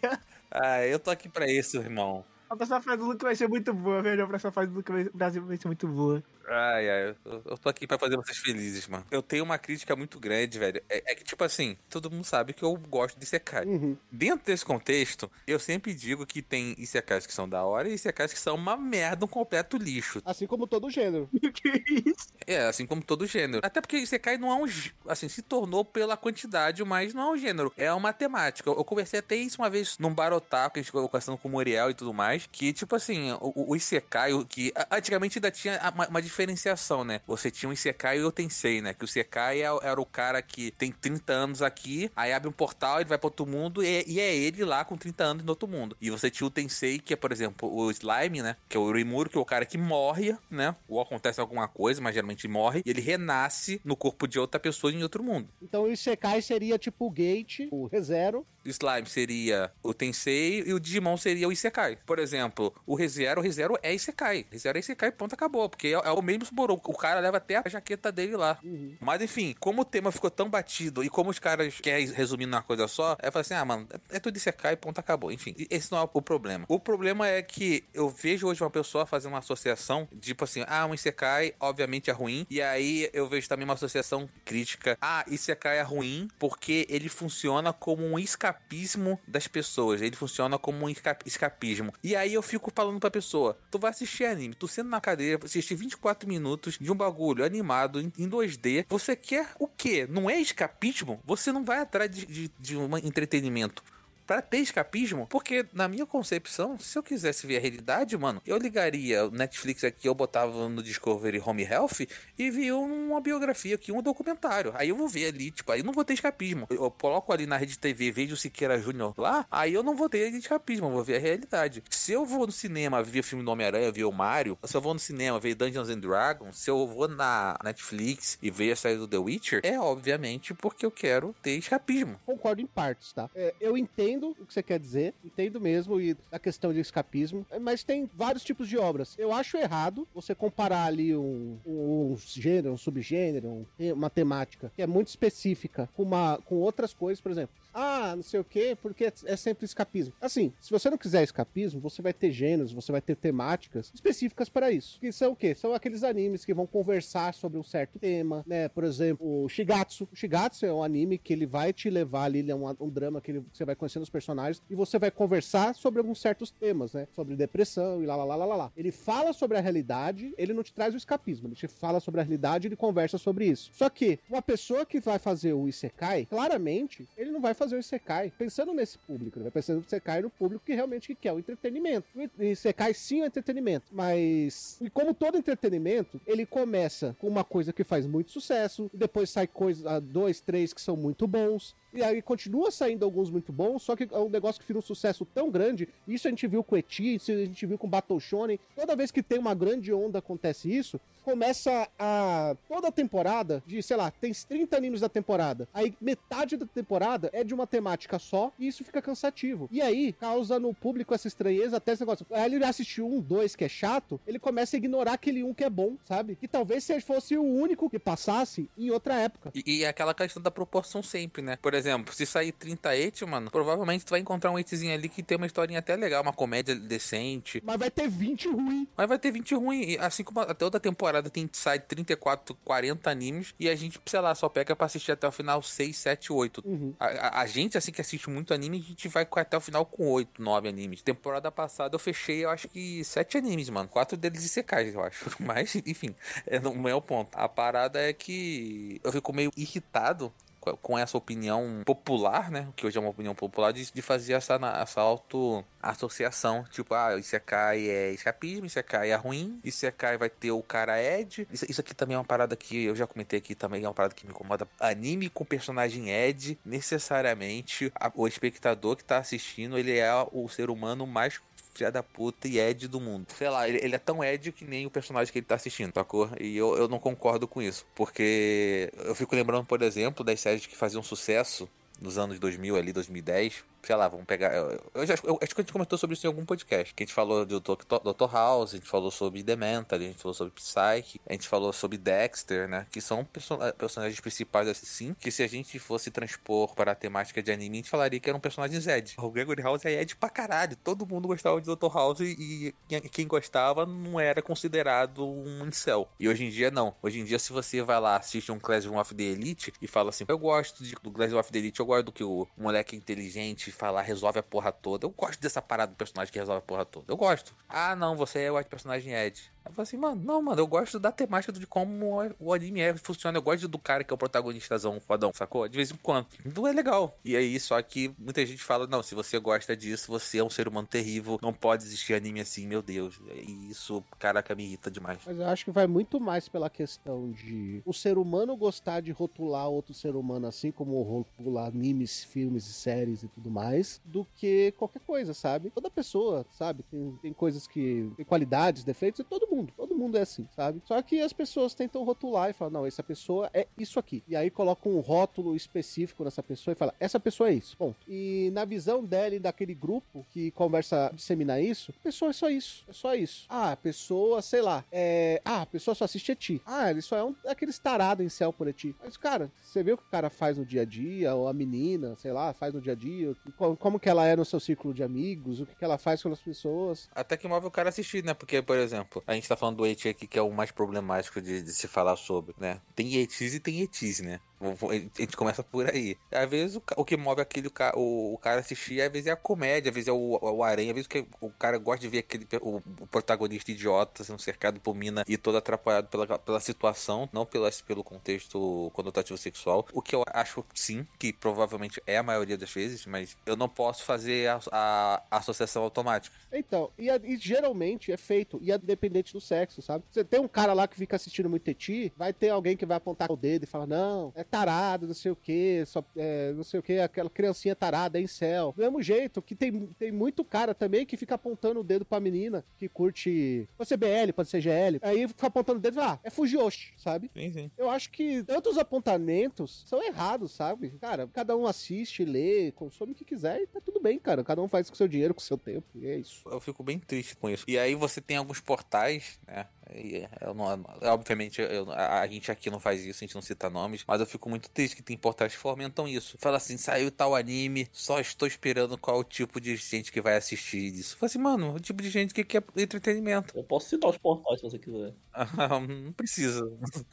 Ah, eu tô aqui pra isso, irmão. A próxima fase do Luke vai ser muito boa, velho. A próxima fase do Luke Brasil vai ser muito boa. Ai, ai, eu, eu tô aqui pra fazer vocês felizes, mano. Eu tenho uma crítica muito grande, velho. É, é que, tipo assim, todo mundo sabe que eu gosto de Isekai. Uhum. Dentro desse contexto, eu sempre digo que tem Isekais que são da hora e Isekais que são uma merda, um completo lixo. Assim como todo gênero. que isso? É, assim como todo gênero. Até porque Isekai não é um. Assim, se tornou pela quantidade, mas não é um gênero. É uma temática. Eu, eu conversei até isso uma vez num bar otaku, a gente ficou conversando com o Muriel e tudo mais. Que, tipo assim, o, o Isekai, o que. a- Antigamente ainda tinha uma, uma diferenciação, né? Você tinha o Isekai e o Tensei, né? Que o Isekai é, era o cara que tem 30 anos aqui, aí abre um portal, ele vai pra outro mundo e, e é ele lá com 30 anos no outro mundo. E você tinha o Tensei, que é, por exemplo, o Slime, né? Que é o Rimuru, que é o cara que morre, né? Ou acontece alguma coisa, mas geralmente morre, e ele renasce no corpo de outra pessoa em outro mundo. Então o Isekai seria tipo o Gate, o ReZero, Slime seria o Tensei e o Digimon seria o Isekai. Por exemplo, o ReZero, o ReZero é Isekai. ReZero é Isekai, ponto, acabou. Porque é, é o mesmo Suboru. O cara leva até a jaqueta dele lá. Uhum. Mas enfim, como o tema ficou tão batido e como os caras querem resumir numa coisa só, eu falei assim: ah, mano, é tudo Isekai, ponto, acabou. Enfim, esse não é o problema. O problema é que eu vejo hoje uma pessoa fazer uma associação, tipo assim, ah, um Isekai, obviamente é ruim. E aí eu vejo também uma associação crítica. Ah, Isekai é ruim porque ele funciona como um escapismo das pessoas. Ele funciona como um esca- escapismo. E aí eu fico falando pra pessoa: tu vai assistir anime, tu sendo na cadeira, assistir 24 minutos de um bagulho animado em, em 2D. Você quer o quê? Não é escapismo? Você não vai atrás de, de, de um entretenimento pra ter escapismo, porque na minha concepção, se eu quisesse ver a realidade, mano, eu ligaria o Netflix aqui, eu botava no Discovery Home Health e via uma biografia aqui, um documentário. Aí eu vou ver ali, tipo, aí eu não vou ter escapismo. Eu, eu coloco ali na rede TV, vejo o Siqueira Júnior lá, aí eu não vou ter escapismo, eu vou ver a realidade. Se eu vou no cinema ver o filme do Homem-Aranha, ver o Mario, se eu vou no cinema ver Dungeons and Dragons, se eu vou na Netflix e ver a série do The Witcher, é obviamente porque eu quero ter escapismo. Concordo em partes, tá? É, eu entendo o que você quer dizer, entendo mesmo, e a questão de escapismo, mas tem vários tipos de obras. Eu acho errado você comparar ali um, um, um gênero, um subgênero, um- uma temática que é muito específica com, uma, com outras coisas, por exemplo. Ah, não sei o quê, porque é- sempre escapismo. Assim, se você não quiser escapismo, você vai ter gêneros, você vai ter temáticas específicas para isso. Que são o quê? São aqueles animes que vão conversar sobre um certo tema, né? Por exemplo, o Shigatsu. O Shigatsu é um anime que ele vai te levar ali, ele é um, um drama que ele- você vai conhecendo os personagens e você vai conversar sobre alguns certos temas, né? Sobre depressão e lá, lá, lá, lá, lá. Ele fala sobre a realidade, ele não te traz o escapismo, ele te fala sobre a realidade e ele conversa sobre isso. Só que uma pessoa que vai fazer o Isekai, claramente, ele não vai fazer o Isekai pensando nesse público, vai pensando no Isekai no público que realmente quer o entretenimento. O Isekai sim é o entretenimento, mas e como todo entretenimento, ele começa com uma coisa que faz muito sucesso, depois sai coisa, ah, dois, três que são muito bons, e aí continua saindo alguns muito bons, só que é um negócio que vira um sucesso tão grande. Isso a gente viu com Eti, isso a gente viu com Battle Shonen. Toda vez que tem uma grande onda acontece isso, começa a toda a temporada de, sei lá, tem 30 animes da temporada. Aí metade da temporada é de uma temática só e isso fica cansativo. E aí causa no público essa estranheza, até esse negócio. Aí ele assistiu um, dois que é chato, ele começa a ignorar aquele um que é bom, sabe? E talvez se ele fosse o único que passasse em outra época. E, e é aquela questão da proporção sempre, né? Por exemplo, se sair 30 et, mano, provavelmente tu vai encontrar um etzinho ali que tem uma historinha até legal, uma comédia decente. Mas vai ter 20 ruim. Mas vai ter 20 ruim. E assim como até outra temporada tem sai 34, 40 animes. E a gente, sei lá, só pega pra assistir até o final 6, 7, 8. Uhum. A, a- a gente, assim que assiste muito anime, a gente vai até o final com 8, 9 animes. Temporada passada eu fechei, eu acho que 7 animes, mano. Quatro deles secais, eu acho. Mas, enfim, é, não é o ponto. A parada é que eu fico meio irritado com- essa opinião popular, né? Que hoje é uma opinião popular, de, de fazer essa, essa auto-associação. Tipo, ah, Isekai é escapismo, Isekai é ruim, Isekai vai ter o cara Ed. Isso, isso aqui também é uma parada que eu já comentei aqui também, é uma parada que me incomoda. Anime com personagem Ed, necessariamente, a- o espectador que tá assistindo, ele é o ser humano mais filha da puta e Ed do mundo. Sei lá, ele, ele é tão Ed que nem o personagem que ele tá assistindo, sacou? E eu, eu não concordo com isso. Porque eu fico lembrando, por exemplo, das séries que faziam sucesso nos anos 2000 ali, 2010. Sei lá, vamos pegar. Eu, eu eu acho que a gente comentou sobre isso em algum podcast. Que a gente falou do Dr. House, a gente falou sobre Dementor, a gente falou sobre Psyche, a gente falou sobre Dexter, né? Que são perso- personagens principais assim, sim. Que se a gente fosse transpor para a temática de anime, a gente falaria que eram personagens Ed. O Gregory House é Ed pra caralho. Todo mundo gostava de Dr. House e e quem gostava não era considerado um incel. E hoje em dia, não. Hoje em dia, se você vai lá, assiste um Classroom of the Elite e fala assim: Eu gosto de- do Classroom of the Elite, eu gosto do que o moleque inteligente fala, resolve a porra toda. Eu gosto dessa parada do personagem que resolve a porra toda. Eu gosto. Ah, não, você é o personagem Ed. Eu falo assim, mano, não, mano, eu gosto da temática de como o anime é, funciona. Eu gosto do cara que é o protagonistazão fodão, sacou? De vez em quando. Então é legal. E aí, só que muita gente fala, não, se você gosta disso, você é um ser humano terrível. Não pode existir anime assim, meu Deus. E isso, caraca, me irrita demais. Mas eu acho que vai muito mais pela questão de o ser humano gostar de rotular outro ser humano assim, como rotular animes, filmes e séries e tudo mais, do que qualquer coisa, sabe? Toda pessoa, sabe? Tem, tem coisas que. tem qualidades, defeitos, e todo mundo, todo mundo. é assim, sabe? Só que as pessoas tentam rotular e falar, não, essa pessoa é isso aqui. E aí colocam um rótulo específico nessa pessoa e fala, essa pessoa é isso, ponto. E na visão dela e daquele grupo que conversa, dissemina isso, a pessoa é só isso, é só isso. Ah, a pessoa, sei lá, é... Ah, a pessoa só assiste Eti. Ah, ele só é um aquele tarado em céu por Eti. Mas, cara, você vê o que o cara faz no dia a dia, ou a menina, sei lá, faz no dia a dia, como, como que ela é no seu círculo de amigos, o que, que ela faz com as pessoas. Até que move o cara assistir, né? Porque, por exemplo, a gente tá falando do Eti aqui, que é o mais problemático de, de se falar sobre, né? Tem Etis e tem Etis, né? A gente começa por aí. Às vezes o, o que move aquele o, o, cara assistir, às vezes é a comédia, às vezes é o, o aranha, às vezes que o cara gosta de ver aquele o, o, protagonista idiota sendo cercado por mina e todo atrapalhado pela, pela situação, não pela, pelo contexto conotativo sexual. O que eu acho sim, que provavelmente é a maioria das vezes, mas eu não posso fazer a, a, a associação automática. Então, e, a, e, geralmente é feito, e é dependente do sexo, sabe? Você tem um cara lá que fica assistindo muito Teti, vai ter alguém que vai apontar o dedo e falar, não, é tarado, não sei o que, só, é, não sei o que, aquela criancinha tarada é em céu. Do mesmo jeito que tem, tem muito cara também que fica apontando o dedo pra menina que curte. Pode ser BL, pode ser GL. Aí fica apontando o dedo e fala, ah, é Fujiyoshi, sabe? Sim, sim. Eu acho que tantos apontamentos são errados, sabe? Cara, cada um assiste, lê, consome o que quiser e tá tudo bem, cara. Cada um faz com seu dinheiro, com seu tempo, e é isso. Eu fico bem triste com isso. E aí você tem alguns portais, né? E eu não, obviamente, eu, a, a, gente aqui não faz isso, a gente não cita nomes, mas eu fico muito triste que tem portais que fomentam isso. Fala assim, saiu tal anime, só estou esperando qual o tipo de gente que vai assistir isso. Fala assim, mano, o tipo de gente que quer entretenimento. Eu posso citar os portais se você quiser. não precisa.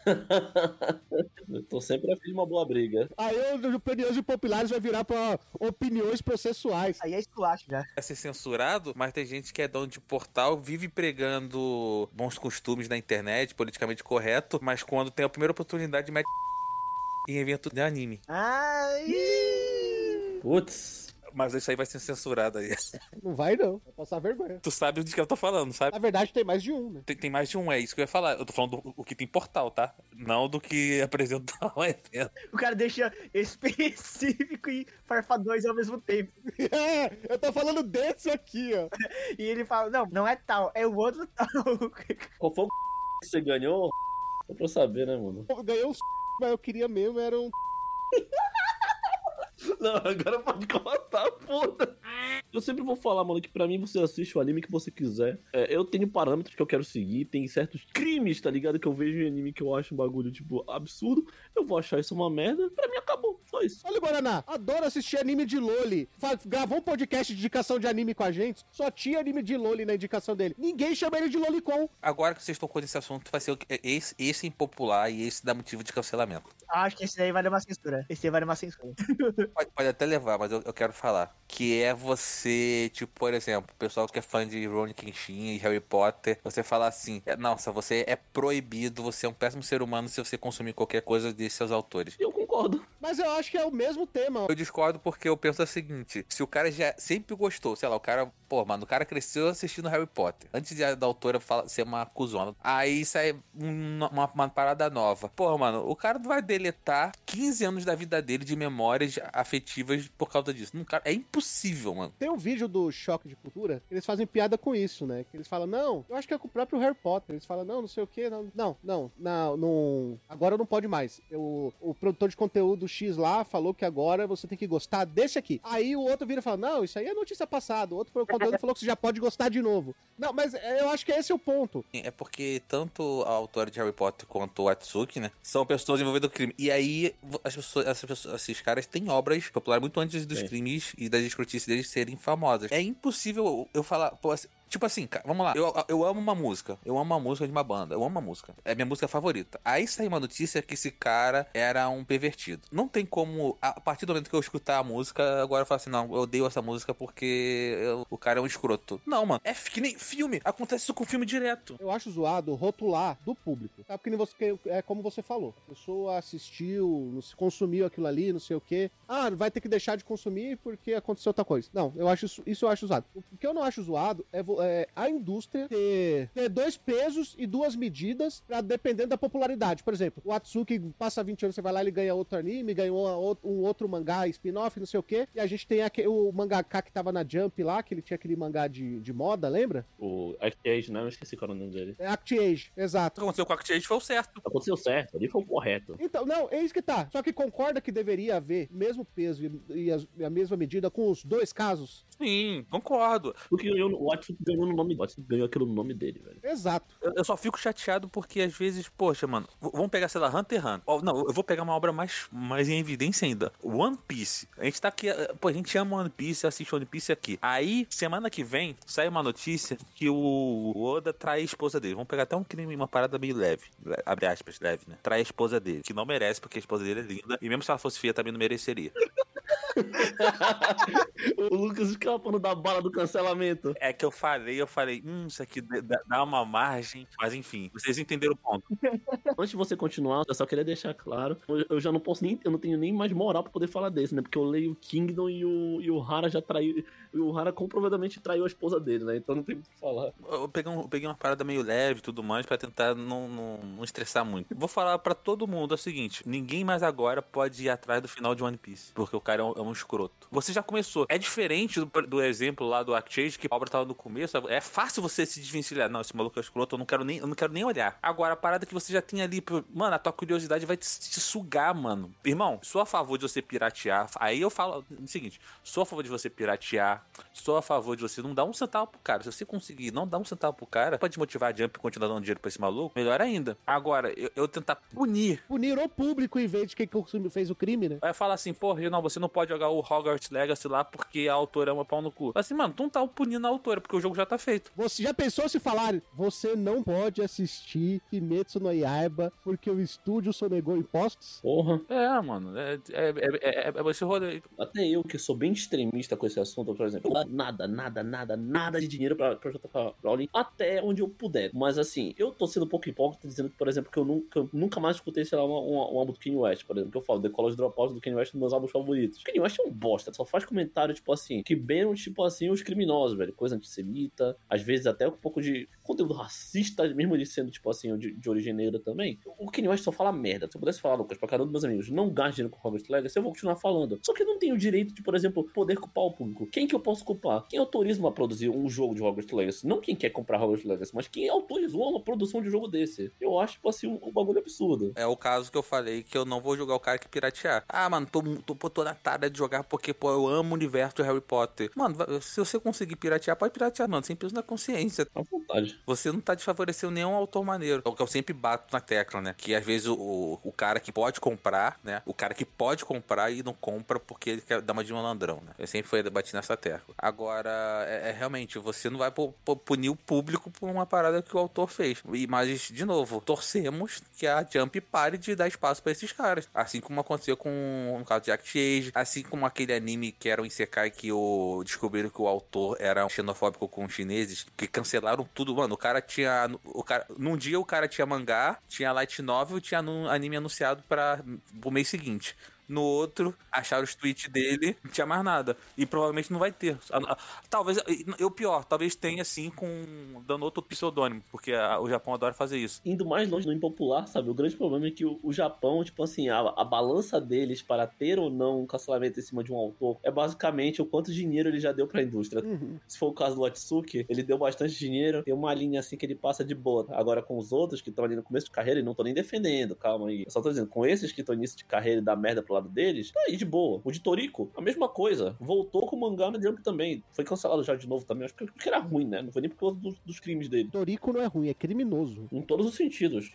eu tô sempre a fim de uma boa briga. Aí o opiniões populares vai virar pra opiniões processuais. Aí é esculacho já. É ser censurado, mas tem gente que é dono de portal, vive pregando bons costumes costumes na internet, politicamente correto, mas quando tem a primeira oportunidade, mete em evento de anime. Ai! Putz. Mas isso aí vai ser censurado aí. Não vai, não. Vai passar vergonha. Tu sabe do que eu tô falando, sabe? Na verdade, tem mais de um, né? Tem, tem mais de um, é isso que eu ia falar. Eu tô falando do o que tem portal, tá? Não do que apresentar o evento. O cara deixa específico e farfadões ao mesmo tempo. É, eu tô falando desse aqui, ó. E ele fala, não, não é tal, é o outro tal. Qual foi o que você ganhou? Só pra eu saber, né, mano? Eu ganhei um mas eu queria mesmo, era um... Não, agora pode cortar, puta. Eu sempre vou falar, mano, que pra mim você assiste o anime que você quiser. É, eu tenho parâmetros que eu quero seguir, tem certos crimes, tá ligado? Que eu vejo em anime que eu acho um bagulho, tipo, absurdo. Eu vou achar isso uma merda. Pra mim acabou, só isso. Olha o Guaraná, adoro assistir anime de Loli. Gravou um podcast de indicação de anime com a gente, só tinha anime de Loli na indicação dele. Ninguém chama ele de Lolicon. Agora que vocês tocou nesse assunto, vai ser esse, esse impopular e esse dá motivo de cancelamento. Acho que esse daí vai dar uma censura. Esse daí vai dar uma censura. Pode, pode até levar, mas eu, eu, quero falar. Que é você, tipo, por exemplo, o pessoal que é fã de Ron Kenshin e Harry Potter, você falar assim, é, nossa, você é proibido, você é um péssimo ser humano se você consumir qualquer coisa de seus autores. Eu concordo. Mas eu acho que é o mesmo tema. Eu discordo porque eu penso o seguinte, se o cara já sempre gostou, sei lá, o cara, pô, mano, o cara cresceu assistindo Harry Potter. Antes de, da autora fala, ser uma cuzona. Aí sai uma, uma, uma parada nova. Pô, mano, o cara vai deletar 15 anos da vida dele de memórias afetivas por causa disso. Não, cara, é impossível, mano. Tem um vídeo do Choque de Cultura, eles fazem piada com isso, né? Que eles falam, não, eu acho que é com o próprio Harry Potter. Eles falam, não, não sei o que, não, não, não, não, não, agora não pode mais. Eu, o produtor de conteúdo X lá falou que agora você tem que gostar desse aqui. Aí o outro vira e fala, não, isso aí é notícia passada. O outro conteúdo falou que você já pode gostar de novo. Não, mas eu acho que esse é o ponto. É porque tanto a autora de Harry Potter quanto o Atsuki, né, são pessoas envolvidas no crime. E aí as pessoas, essas pessoas, esses caras têm obras populares muito antes dos Sim. crimes e das escrotices deles serem famosas. É impossível eu falar, pô, assim, Tipo assim, vamos lá. Eu, eu amo uma música. Eu amo uma música de uma banda. Eu amo uma música. É minha música favorita. Aí saiu uma notícia que esse cara era um pervertido. Não tem como, a partir do momento que eu escutar a música, agora eu falo assim: não, eu odeio essa música porque eu, o cara é um escroto. Não, mano. É que nem filme. Acontece isso com filme direto. Eu acho zoado rotular do público. É porque você, é como você falou. A pessoa assistiu, consumiu aquilo ali, não sei o quê. Ah, vai ter que deixar de consumir porque aconteceu outra coisa. Não, eu acho isso, isso eu acho zoado. O que eu não acho zoado é é, a indústria ter, ter dois pesos e duas medidas, pra, dependendo da popularidade. Por exemplo, o Atsuki passa 20 anos, você vai lá, ele ganha outro anime, ganhou um outro mangá, spin-off, não sei o quê. E a gente tem aquele, o mangaka que tava na Jump lá, que ele tinha aquele mangá de, de moda, lembra? O Actage, né? Eu esqueci qual era o nome dele. É Act Age, O exato. que aconteceu com o Act Age foi o certo. Aconteceu certo, ali foi o correto. Então, não, é isso que tá. Só que concorda que deveria haver mesmo peso e, e e a mesma medida com os dois casos? Sim, concordo. Porque ganhou, o Atsuki ganhou no nome. Atsuki ganhou aquilo no nome dele, velho. Exato. Eu, eu só fico chateado porque às vezes, poxa, mano, vamos pegar, sei lá, Hunter x Hunter. Ó, não, eu vou pegar uma obra mais, mais em evidência ainda. One Piece. A gente tá aqui, eh, pô, a gente ama One Piece, assiste One Piece aqui. Aí, semana que vem, sai uma notícia que o Oda trai a esposa dele. Vamos pegar até um crime, uma parada meio leve. le- Abre aspas, leve, né? Trai a esposa dele. Que não merece, porque a esposa dele é linda. E mesmo se ela fosse feia, também não mereceria. o Lucas escapando da bala do cancelamento. É que eu falei, eu falei, hum, isso aqui dá uma margem. Mas enfim, vocês entenderam o ponto. Antes de você continuar, eu só queria deixar claro, eu- eu já não posso nem, eu não tenho nem mais moral pra poder falar desse, né? Porque eu leio o Kingdom e o, e o Hara já traiu, e o Hara comprovadamente traiu a esposa dele, né? Então não tem muito o que falar. Eu peguei, um- eu peguei uma parada meio leve e tudo mais pra tentar não, não, não estressar muito. Vou falar pra todo mundo é o seguinte: ninguém mais agora pode ir atrás do final de One Piece, porque o cara é um, é um escroto. Você já começou. É diferente do, do exemplo lá do Act Age, que a obra tava no começo. É fácil você se desvencilhar. Não, esse maluco é escroto, eu não quero nem, eu não quero nem olhar. Agora, a parada que você já tem ali, mano, a tua curiosidade vai te, te sugar, mano. Irmão, sou a favor de você piratear. Aí eu falo o seguinte: sou a favor de você piratear, sou a favor de você não dar um centavo pro cara. Se você conseguir não dar um centavo pro cara, pode motivar a Jump e continuar dando dinheiro pra esse maluco, melhor ainda. Agora, eu, eu tentar punir. Punir o público em vez de quem fez o crime, né? Aí fala assim, pô, Renan, você não pode jogar o Hogwarts Legacy lá porque a autora é uma pau no cu. Assim, mano, tu não tá punindo a autora, porque o jogo já tá feito. Você já pensou se falar, você não pode assistir Kimetsu no Yaiba porque o estúdio sonegou impostos? Porra, É, mano, é, é, é, é, é esse rolê. até eu que sou bem extremista com esse assunto, por exemplo, nada, nada, nada, nada de dinheiro pra, pra JK Rowling até onde eu puder. Mas assim, eu tô sendo um pouco hipócrita dizendo que, por exemplo, que eu nunca, nunca mais escutei, sei lá, um álbum do Kanye West, por exemplo, que eu falo, The College Dropout do Kanye West é um dos meus álbuns favoritos. O Kanye é um bosta, só faz comentário, tipo assim, que bem, tipo assim, os criminosos, velho, coisa antissemita, às vezes até um pouco de conteúdo racista, mesmo ele sendo, tipo assim, de, de origem negra também. O Kanye West só fala merda. Se eu pudesse falar, Lucas, pra caramba meus amigos, não gaste dinheiro com Hogwarts Legacy, eu vou continuar falando. Só que eu não tenho o direito de, por exemplo, poder culpar o público. Quem que eu posso culpar? Quem autoriza a produzir um jogo de Hogwarts Legacy? Não quem quer comprar Hogwarts Legacy, mas quem autorizou uma produção de um jogo desse. Eu acho, tipo assim, um, um bagulho absurdo. É o caso que eu falei que eu não vou jogar o cara que piratear. Ah, mano, tô, tô, tô na de jogar porque, pô, eu amo o universo do Harry Potter. Mano, se você conseguir piratear, pode piratear, mano, sem peso na consciência. À vontade. Você não tá desfavorecendo nenhum autor maneiro. É o que eu sempre bato na tecla, né? Que às vezes o, o, cara que pode comprar, né? O cara que pode comprar e não compra porque ele quer dar uma de malandrão, né? Eu sempre fui bati nessa tecla. Agora, é, é realmente, você não vai pu- pu- punir o público por uma parada que o autor fez. E, mas, de novo, torcemos que a Jump pare de dar espaço pra esses caras. Assim como aconteceu com o caso de Act Age, assim como aquele anime que era o Isekai que o, descobriram que o autor era xenofóbico com os chineses, que cancelaram tudo. Mano, o cara tinha. O cara, num dia o cara tinha mangá, tinha light novel, tinha anime anunciado para o mês seguinte. No outro, acharam os tweets dele, não tinha mais nada. E provavelmente não vai ter. A- a- Talvez, e o pior, talvez tenha assim com. dando outro pseudônimo, porque a- o Japão adora fazer isso. Indo mais longe no impopular, sabe? O grande problema é que o, o Japão, tipo assim, a, a balança deles para ter ou não um cancelamento em cima de um autor é basicamente o quanto dinheiro ele já deu pra indústria. Uhum. Se for o caso do Atsuki, ele deu bastante dinheiro, tem uma linha assim que ele passa de boa. Agora com os outros que estão ali no começo de carreira, e não tô nem defendendo, calma aí. Eu só tô dizendo, com esses que estão início de carreira e dá merda pro lado deles, tá aí de boa. O de Toriko, a mesma coisa. Voltou com o mangá no Jump também. Foi cancelado já de novo também. Acho que porque era ruim, né? Não foi nem por causa dos, dos crimes dele. Toriko não é ruim, é criminoso. Em todos os sentidos.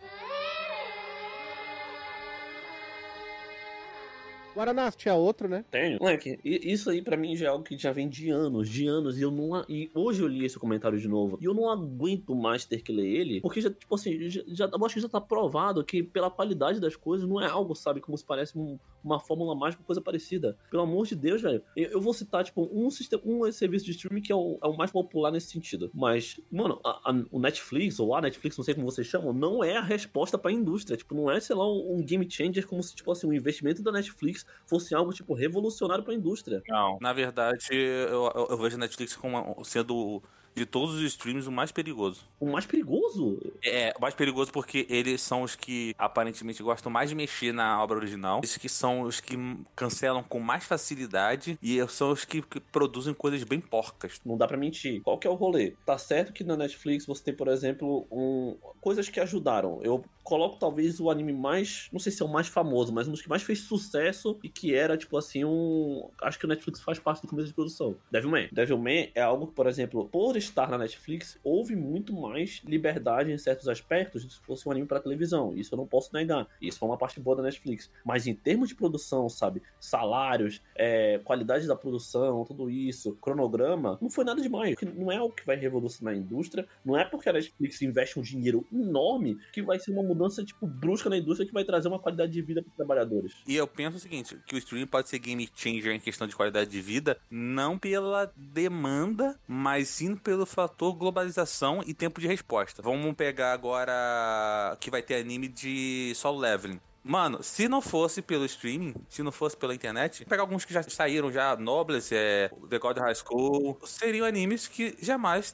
Guaraná, tinha outro, né? Tenho. Moleque, isso aí pra mim já é algo que já vem de anos, de anos, e eu não. E hoje eu li esse comentário de novo, e eu não aguento mais ter que ler ele, porque já, tipo assim, já, já- eu acho que já tá provado que pela qualidade das coisas não é algo, sabe, como se parece um- uma fórmula mágica, coisa parecida. Pelo amor de Deus, velho. Eu, vou citar, tipo, um, sistema, um serviço de streaming que é o, é o mais popular nesse sentido. Mas, mano, a- a- o Netflix, ou a Netflix, não sei como vocês chamam, não é a resposta pra indústria. Tipo, não é, sei lá, um, game changer como se, tipo assim, um investimento da Netflix fosse algo, tipo, revolucionário pra indústria. Não. Na verdade, eu, eu, eu vejo a Netflix como sendo de todos os streams, o mais perigoso. O mais perigoso? É, o mais perigoso porque eles são os que aparentemente gostam mais de mexer na obra original. Esses que são os que cancelam com mais facilidade e são os que, que produzem coisas bem porcas. Não dá pra mentir. Qual que é o rolê? Tá certo que na Netflix você tem, por exemplo, um... coisas que ajudaram. Eu coloco talvez o anime mais, não sei se é o mais famoso, mas um dos que mais fez sucesso e que era, tipo assim, um. Acho que o Netflix faz parte do começo de produção. Devilman. Devilman é algo que, por exemplo, por estar na Netflix, houve muito mais liberdade em certos aspectos se fosse um anime para televisão. Isso eu não posso negar. Isso foi uma parte boa da Netflix. Mas em termos de produção, sabe? Salários, é, qualidade da produção, tudo isso, cronograma, não foi nada demais. Não é algo que vai revolucionar a indústria. Não é porque a Netflix investe um dinheiro enorme que vai ser uma mudança, tipo, brusca na indústria que vai trazer uma qualidade de vida para os trabalhadores. E eu penso o seguinte, que o streaming pode ser game changer em questão de qualidade de vida, não pela demanda, mas sim pelo fator globalização e tempo de resposta. Vamos pegar agora que vai ter anime de solo leveling. Mano, se não fosse pelo streaming, se não fosse pela internet, pegar alguns que já saíram já, Nobles, é, The God High School, seriam animes que jamais,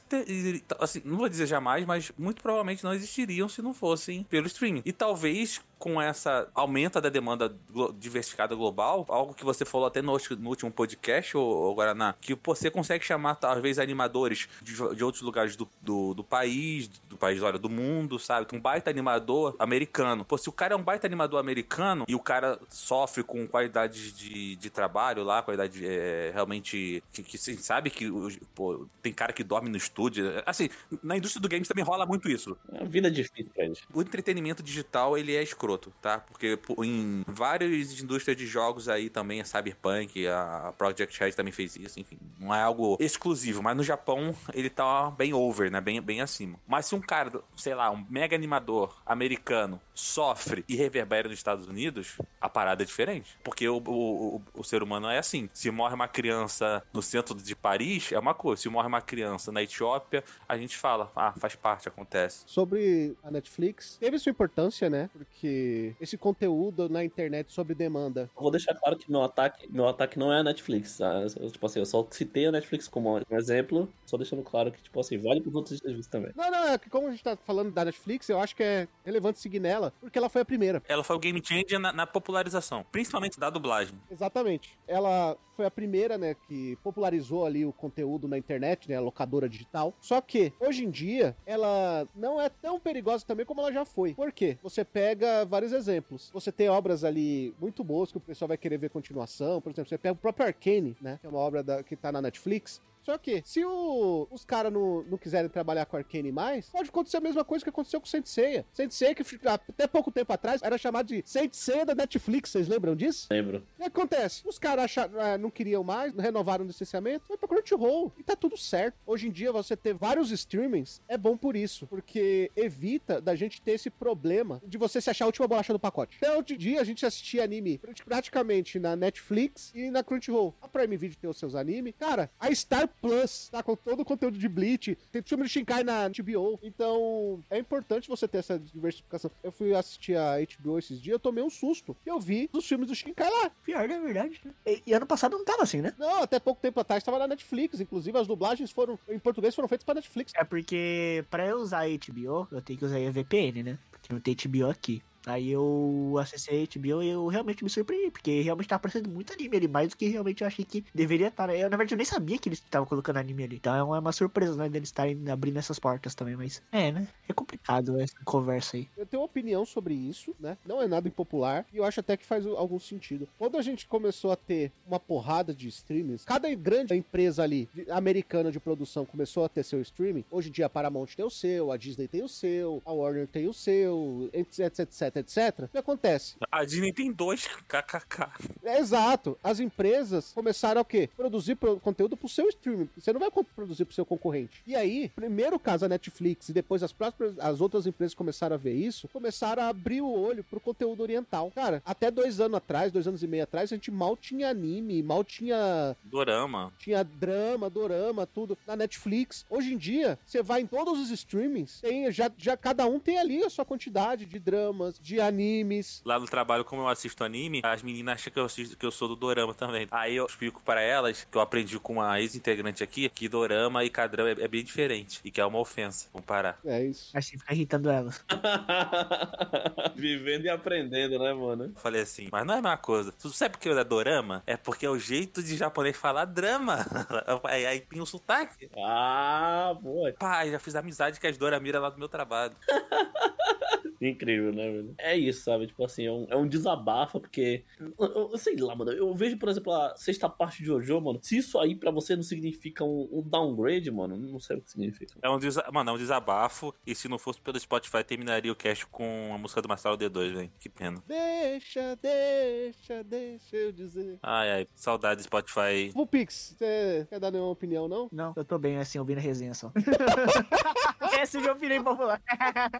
assim, não vou dizer jamais, mas muito provavelmente não existiriam se não fossem pelo streaming. E talvez com essa aumenta da demanda diversificada global, algo que você falou até no, no último podcast, o Guaraná, que você consegue chamar talvez animadores de, de outros lugares do, do, do, país, do país, olha, do mundo, sabe? Um baita animador americano. Pô, se o cara é um baita animador americano e o cara sofre com qualidades de, de trabalho lá, qualidade é, realmente que, que você sabe que pô, tem cara que dorme no estúdio. Assim, na indústria do games também rola muito isso. É uma vida difícil, gente. O entretenimento digital, ele é escroto escroto, tá? Porque em várias indústrias de jogos aí também, a Cyberpunk, a Project Red também fez isso, enfim. Não é algo exclusivo, mas no Japão ele tá bem over, né? Bem, bem acima. Mas se um cara, sei lá, um mega animador americano sofre e reverbera nos Estados Unidos, a parada é diferente. Porque o, o, o, ser humano é assim. Se morre uma criança no centro de Paris, é uma coisa. Se morre uma criança na Etiópia, a gente fala, ah, faz parte, acontece. Sobre a Netflix, teve sua importância, né? Porque esse conteúdo na internet sobre demanda. vou deixar claro que meu ataque, meu ataque não é a Netflix. Tá? Eu, tipo assim, eu só citei a Netflix como um exemplo, só deixando claro que, tipo assim, vale para outros serviços também. Não, não, é que como a gente tá falando da Netflix, eu acho que é relevante seguir nela, porque ela foi a primeira. Ela foi o game changer na, na popularização, principalmente da dublagem. Exatamente. Ela foi a primeira, né, que popularizou ali o conteúdo na internet, né, a locadora digital. Só que, hoje em dia, ela não é tão perigosa também como ela já foi. Por quê? Você pega vários exemplos. Você tem obras ali muito boas que o pessoal vai querer ver continuação. Por exemplo, você pega o próprio Arcane, né? Que é uma obra da, que tá na Netflix. Só que, se o, os caras não, não quiserem trabalhar com Arcane mais, pode acontecer a mesma coisa que aconteceu com Saint Seiya. Saint Seiya, que até pouco tempo atrás era chamado de Saint Seiya da Netflix, vocês lembram disso? Lembro. O que acontece? Os caras ah, não queriam mais, renovaram o licenciamento, foi pra Crunchyroll. E tá tudo certo. Hoje em dia, você ter vários streamings é bom por isso, porque evita da gente ter esse problema de você se achar a última bolacha do pacote. Até outro dia, a gente assistia anime praticamente na Netflix e na Crunchyroll. A Prime Video tem os seus animes. Cara, a Star Plus, tá? Com todo o conteúdo de Bleach. Tem filme de Shinkai na HBO. Então, é importante você ter essa diversificação. Eu fui assistir a HBO esses dias, eu tomei um susto. Eu vi os filmes do Shinkai lá. Pior, não é verdade. Né? E, e, ano passado não tava assim, né? Não, até pouco tempo atrás tava na Netflix. Inclusive, as dublagens foram, em português, foram feitas pra Netflix. É porque, pra eu usar a HBO, eu tenho que usar a VPN, né? Porque não tem HBO aqui. Aí eu acessei a HBO e eu realmente me surpreendi, porque realmente tava aparecendo muito anime ali, mais do que realmente eu achei que deveria estar. Né? Eu, na verdade, eu nem sabia que eles estavam colocando anime ali. Então é uma surpresa, né, deles estarem abrindo essas portas também, mas é, né? É complicado essa conversa aí. Eu tenho uma opinião sobre isso, né? Não é nada impopular e eu acho até que faz algum sentido. Quando a gente começou a ter uma porrada de streamings, cada grande empresa ali americana de produção começou a ter seu streaming. Hoje em dia a Paramount tem o seu, a Disney tem o seu, a Warner tem o seu, etc, etc etc. O que acontece? A Disney tem dois, kkk. É, exato. As empresas começaram a o quê? Produzir conteúdo pro seu streaming. Você não vai produzir pro seu concorrente. E aí, primeiro caso a Netflix e depois as próprias, as outras empresas começaram a ver isso, começaram a abrir o olho pro conteúdo oriental. Cara, até dois anos atrás, dois anos e meio atrás, a gente mal tinha anime, mal tinha... Dorama. Tinha drama, dorama, tudo na Netflix. Hoje em dia, você vai em todos os streamings, tem, já, já cada um tem ali a sua quantidade de dramas, de animes. Lá no trabalho, como eu assisto anime, as meninas acham que eu, assisto, que eu sou do Dorama também. Aí eu explico para elas, que eu aprendi com uma ex-integrante aqui, que Dorama e Kadrama é, é, bem diferente. E que é uma ofensa comparar. É isso. Assim fica irritando elas. Vivendo e aprendendo, né, mano? Eu falei assim, mas não é a mesma coisa. Tu sabe por que é Dorama? É porque é o jeito de japonês falar drama. aí, aí tem o sotaque. Ah, boa. Pai, já fiz amizade com as Doramira lá do meu trabalho. Incrível, né, velho? É isso, sabe? Tipo assim, é um, é um desabafo, porque. Eu, eu, sei lá, mano. Eu vejo, por exemplo, a sexta parte de Jojo, mano. Se isso aí pra você não significa um, um downgrade, mano, não sei o que significa. É um, desa mano, é um desabafo. E se não fosse pelo Spotify, terminaria o cast com a música do Marcelo D2, velho. Que pena. Deixa, deixa, deixa eu dizer. Ai, ai, saudade do Spotify. Vulpix, você quer dar nenhuma opinião, não? Não, eu tô bem assim, ouvindo a resenha só. Essa é a minha opinião impopular.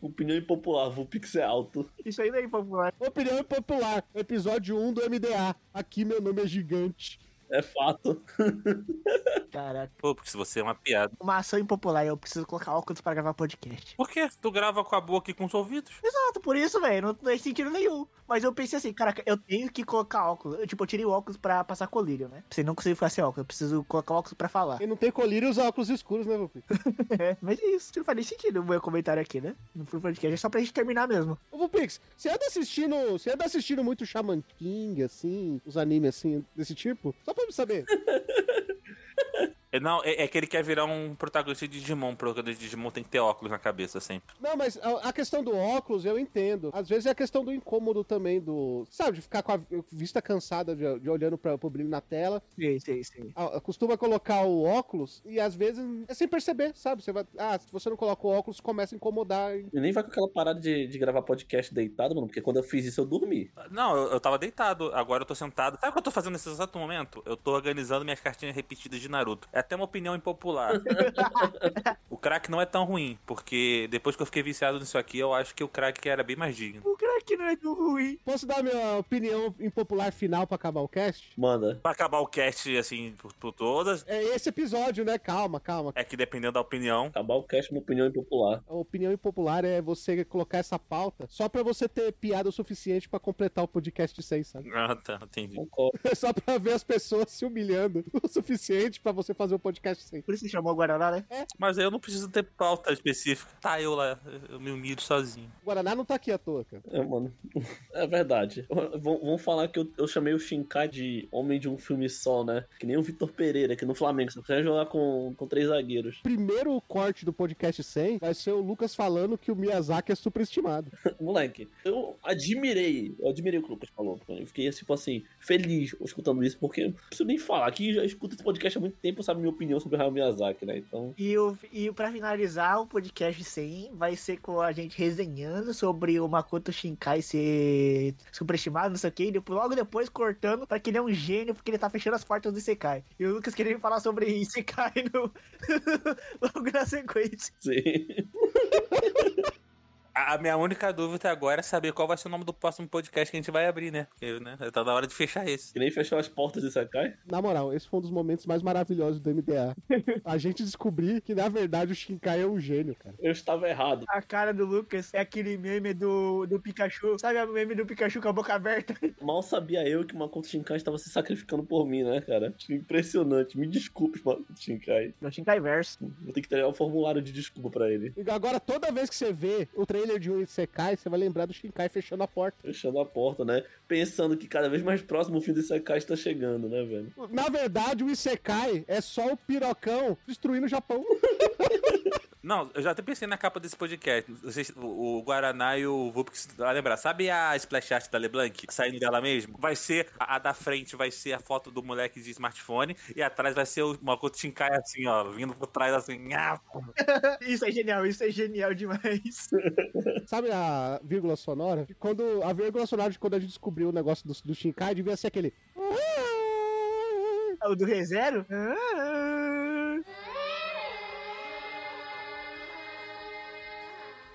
opinião impopular, Vulpix é alto. Isso aí não é impopular. Opinião impopular, episódio 1 do MDA. Aqui meu nome é gigante. É fato. Caraca. Pô, porque se você é uma piada. Uma ação impopular, eu preciso colocar óculos pra gravar podcast. Por quê? Tu grava com a boca e com os ouvidos? Exato, por isso, velho. Não tem sentido nenhum. Mas eu pensei assim, caraca, eu tenho que colocar óculos. Eu, tipo, eu tirei o óculos pra passar colírio, né? Você não conseguir ficar sem óculos. Eu preciso colocar óculos pra falar. Quem não tem colírio usa óculos escuros, né, Vulpix? é, mas é isso. Não faz nem sentido o meu comentário aqui, né? No Full Podcast. É só pra gente terminar mesmo. Ô, Vulpix, você anda assistindo. Você anda assistindo muito Shaman King, assim, os animes assim, desse tipo? Só pra me saber. É, não, é, é, que ele quer virar um protagonista de Digimon, porque o Digimon tem que ter óculos na cabeça sempre. Não, mas a, a, questão do óculos eu entendo. Às vezes é a questão do incômodo também, do. Sabe, de ficar com a vista cansada de, de olhando pra, pro brilho na tela. Sim, sim, sim. A, costuma colocar o óculos e às vezes é sem perceber, sabe? Você vai. Ah, se você não coloca o óculos, começa a incomodar. E, e nem vai com aquela parada de, de gravar podcast deitado, mano, porque quando eu fiz isso eu dormi. Não, eu, eu tava deitado, agora eu tô sentado. Sabe o que eu tô fazendo nesse exato momento? Eu tô organizando minhas cartinhas repetidas de Naruto. É até uma opinião impopular popular. o crack não é tão ruim, porque depois que eu fiquei viciado nisso aqui, eu acho que o crack era bem mais digno. O crack não é tão ruim. Posso dar minha opinião impopular final pra acabar o cast? Manda. Pra acabar o cast, assim, por, por todas. É esse episódio, né? Calma, calma. É que dependendo da opinião. Acabar o cast é uma opinião impopular. A opinião impopular é você colocar essa pauta só pra você ter piada o suficiente pra completar o podcast 100, sabe? Ah, tá, entendi. Concordo. só pra ver as pessoas se humilhando o suficiente pra você fazer o podcast 100. Por isso se chamou Guaraná, né? É. Mas aí eu não preciso ter pauta específica. Tá, eu lá, eu me humilho sozinho. O Guaraná não tá aqui à toa, cara. É, mano. É verdade. Vamos falar que eu, eu chamei o Shinkai de homem de um filme só, né? Que nem o Vitor Pereira, que no Flamengo só quer jogar com, com três zagueiros. Primeiro corte do podcast 100 vai ser o Lucas falando que o Miyazaki é superestimado. Moleque, eu admirei, eu admirei o que o Lucas falou. Eu fiquei, tipo assim, feliz escutando isso, porque não preciso nem falar. Aqui já escuto esse podcast há muito tempo, sabe minha opinião sobre o Hayao Miyazaki, né? Então... E, o, e pra finalizar, o podcast 100 vai ser com a gente resenhando sobre o Makoto Shinkai ser superestimado, não sei o que, e logo depois cortando pra que ele é um gênio, porque ele tá fechando as portas do Isekai. E o Lucas queria falar sobre Isekai no... logo na sequência. Sim. A minha única dúvida agora é saber qual vai ser o nome do próximo podcast que a gente vai abrir, né? Porque, né? Tá na hora de fechar esse. Que nem fechou as portas de Sakai. Na moral, esse foi um dos momentos mais maravilhosos do MDA. a gente descobrir que, na verdade, o Shinkai é um gênio, cara. Eu estava errado. A cara do Lucas é aquele meme do, do Pikachu. Sabe o meme do Pikachu com a boca aberta? Mal sabia eu que o Makoto Shinkai estava se sacrificando por mim, né, cara? Impressionante. Me desculpe, Makoto Shinkai. No Shinkai Verso. Vou ter que ter um formulário de desculpa pra ele. E agora, toda vez que você vê o trailer de um Isekai, você vai lembrar do Shinkai fechando a porta. Fechando a porta, né? Pensando que cada vez mais próximo o fim do Isekai está chegando, né, velho? Na verdade, o Isekai é só o pirocão destruindo o Japão. Não, eu já até pensei na capa desse podcast. Vocês, o, o Guaraná e o Vupix vai lembrar. Sabe a splash art da LeBlanc? Saindo dela mesmo? Vai ser, a, a, da frente vai ser a foto do moleque de smartphone e atrás vai ser o Makoto Shinkai assim, ó, vindo por trás assim. isso é genial, isso é genial demais. Sabe a vírgula sonora? Quando, a vírgula sonora de quando a gente descobriu o negócio do, do Shinkai devia ser aquele... O do ReZero?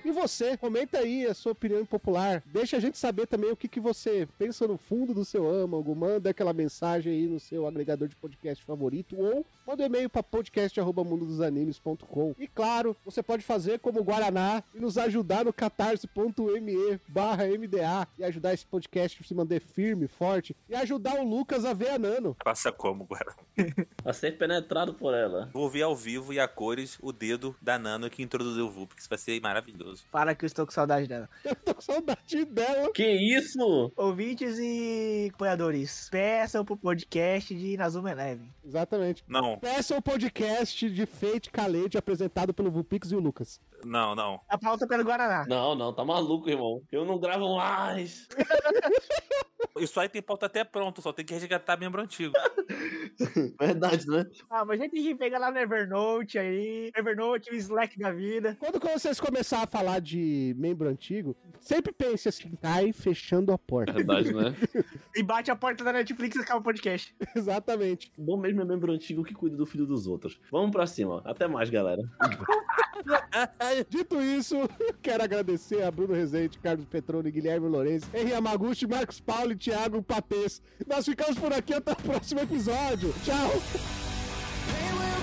E você, comenta aí a sua opinião popular. Deixa a gente saber também o que, que você pensa no fundo do seu âmago. Manda aquela mensagem aí no seu agregador de podcast favorito ou manda um e-mail para podcast.mundodosanimes.com. E claro, você pode fazer como o Guaraná e nos ajudar no catarse.me barra MDA e ajudar esse podcast a se manter firme, forte e ajudar o Lucas a ver a Nano. Faça como, Guarani? A ser penetrado por ela. Vou ver ao vivo e a cores o dedo da Nano que introduziu o VUP, que isso vai ser maravilhoso. Para que eu estou com saudade dela. Eu tô com saudade dela. Que isso? Ouvintes e apoiadores, peçam pro podcast de Nazuma Eleven. Exatamente. Não, Peça o podcast de Fate Calete apresentado pelo Vupix e o Lucas. não, não. A pauta pelo Guaraná. Não, não, tá maluco, irmão. Eu não gravo mais. Isso aí tem pauta até pronto, só tem que resgatar membro antigo. Verdade, né? Ah, mas a gente tem que pegar lá no Evernote aí. Evernote, o Slack da vida. Quando vocês começar a falar de membro antigo, sempre pense assim, cai fechando a porta. Verdade, né? E bate a porta da Netflix e acaba o podcast. Exatamente. Bom mesmo é membro antigo que cuida do filho dos outros. Vamos pra cima. Até mais, galera. Dito isso, quero agradecer a Bruno Rezende, Carlos Petrone, Guilherme Lourenço, Henri Yamaguchi, Marcos Paulo e Thiago Papês. Nós ficamos por aqui até o próximo episódio. Tchau! They will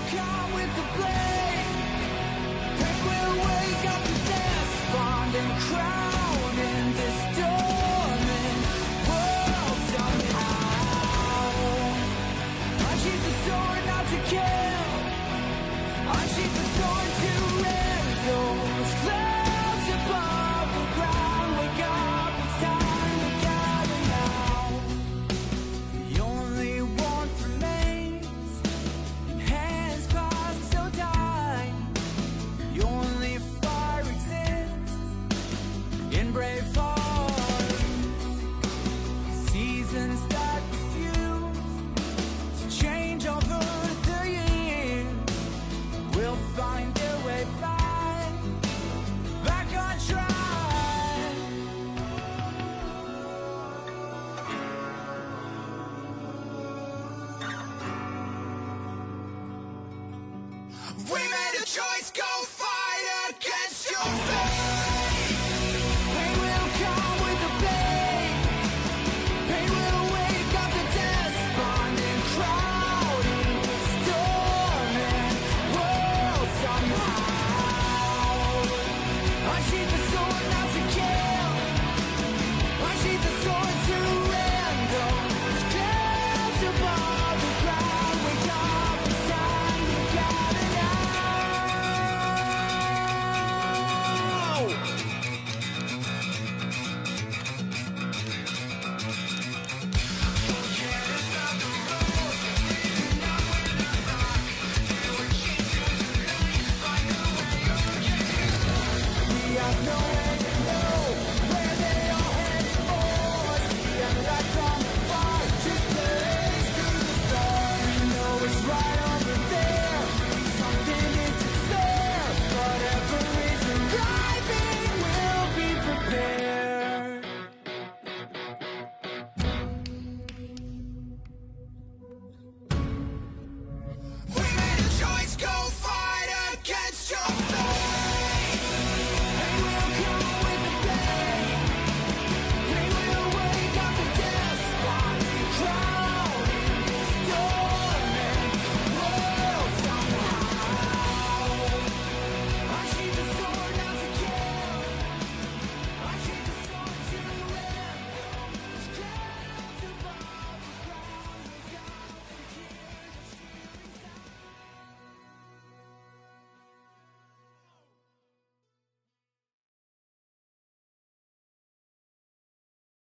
choice, go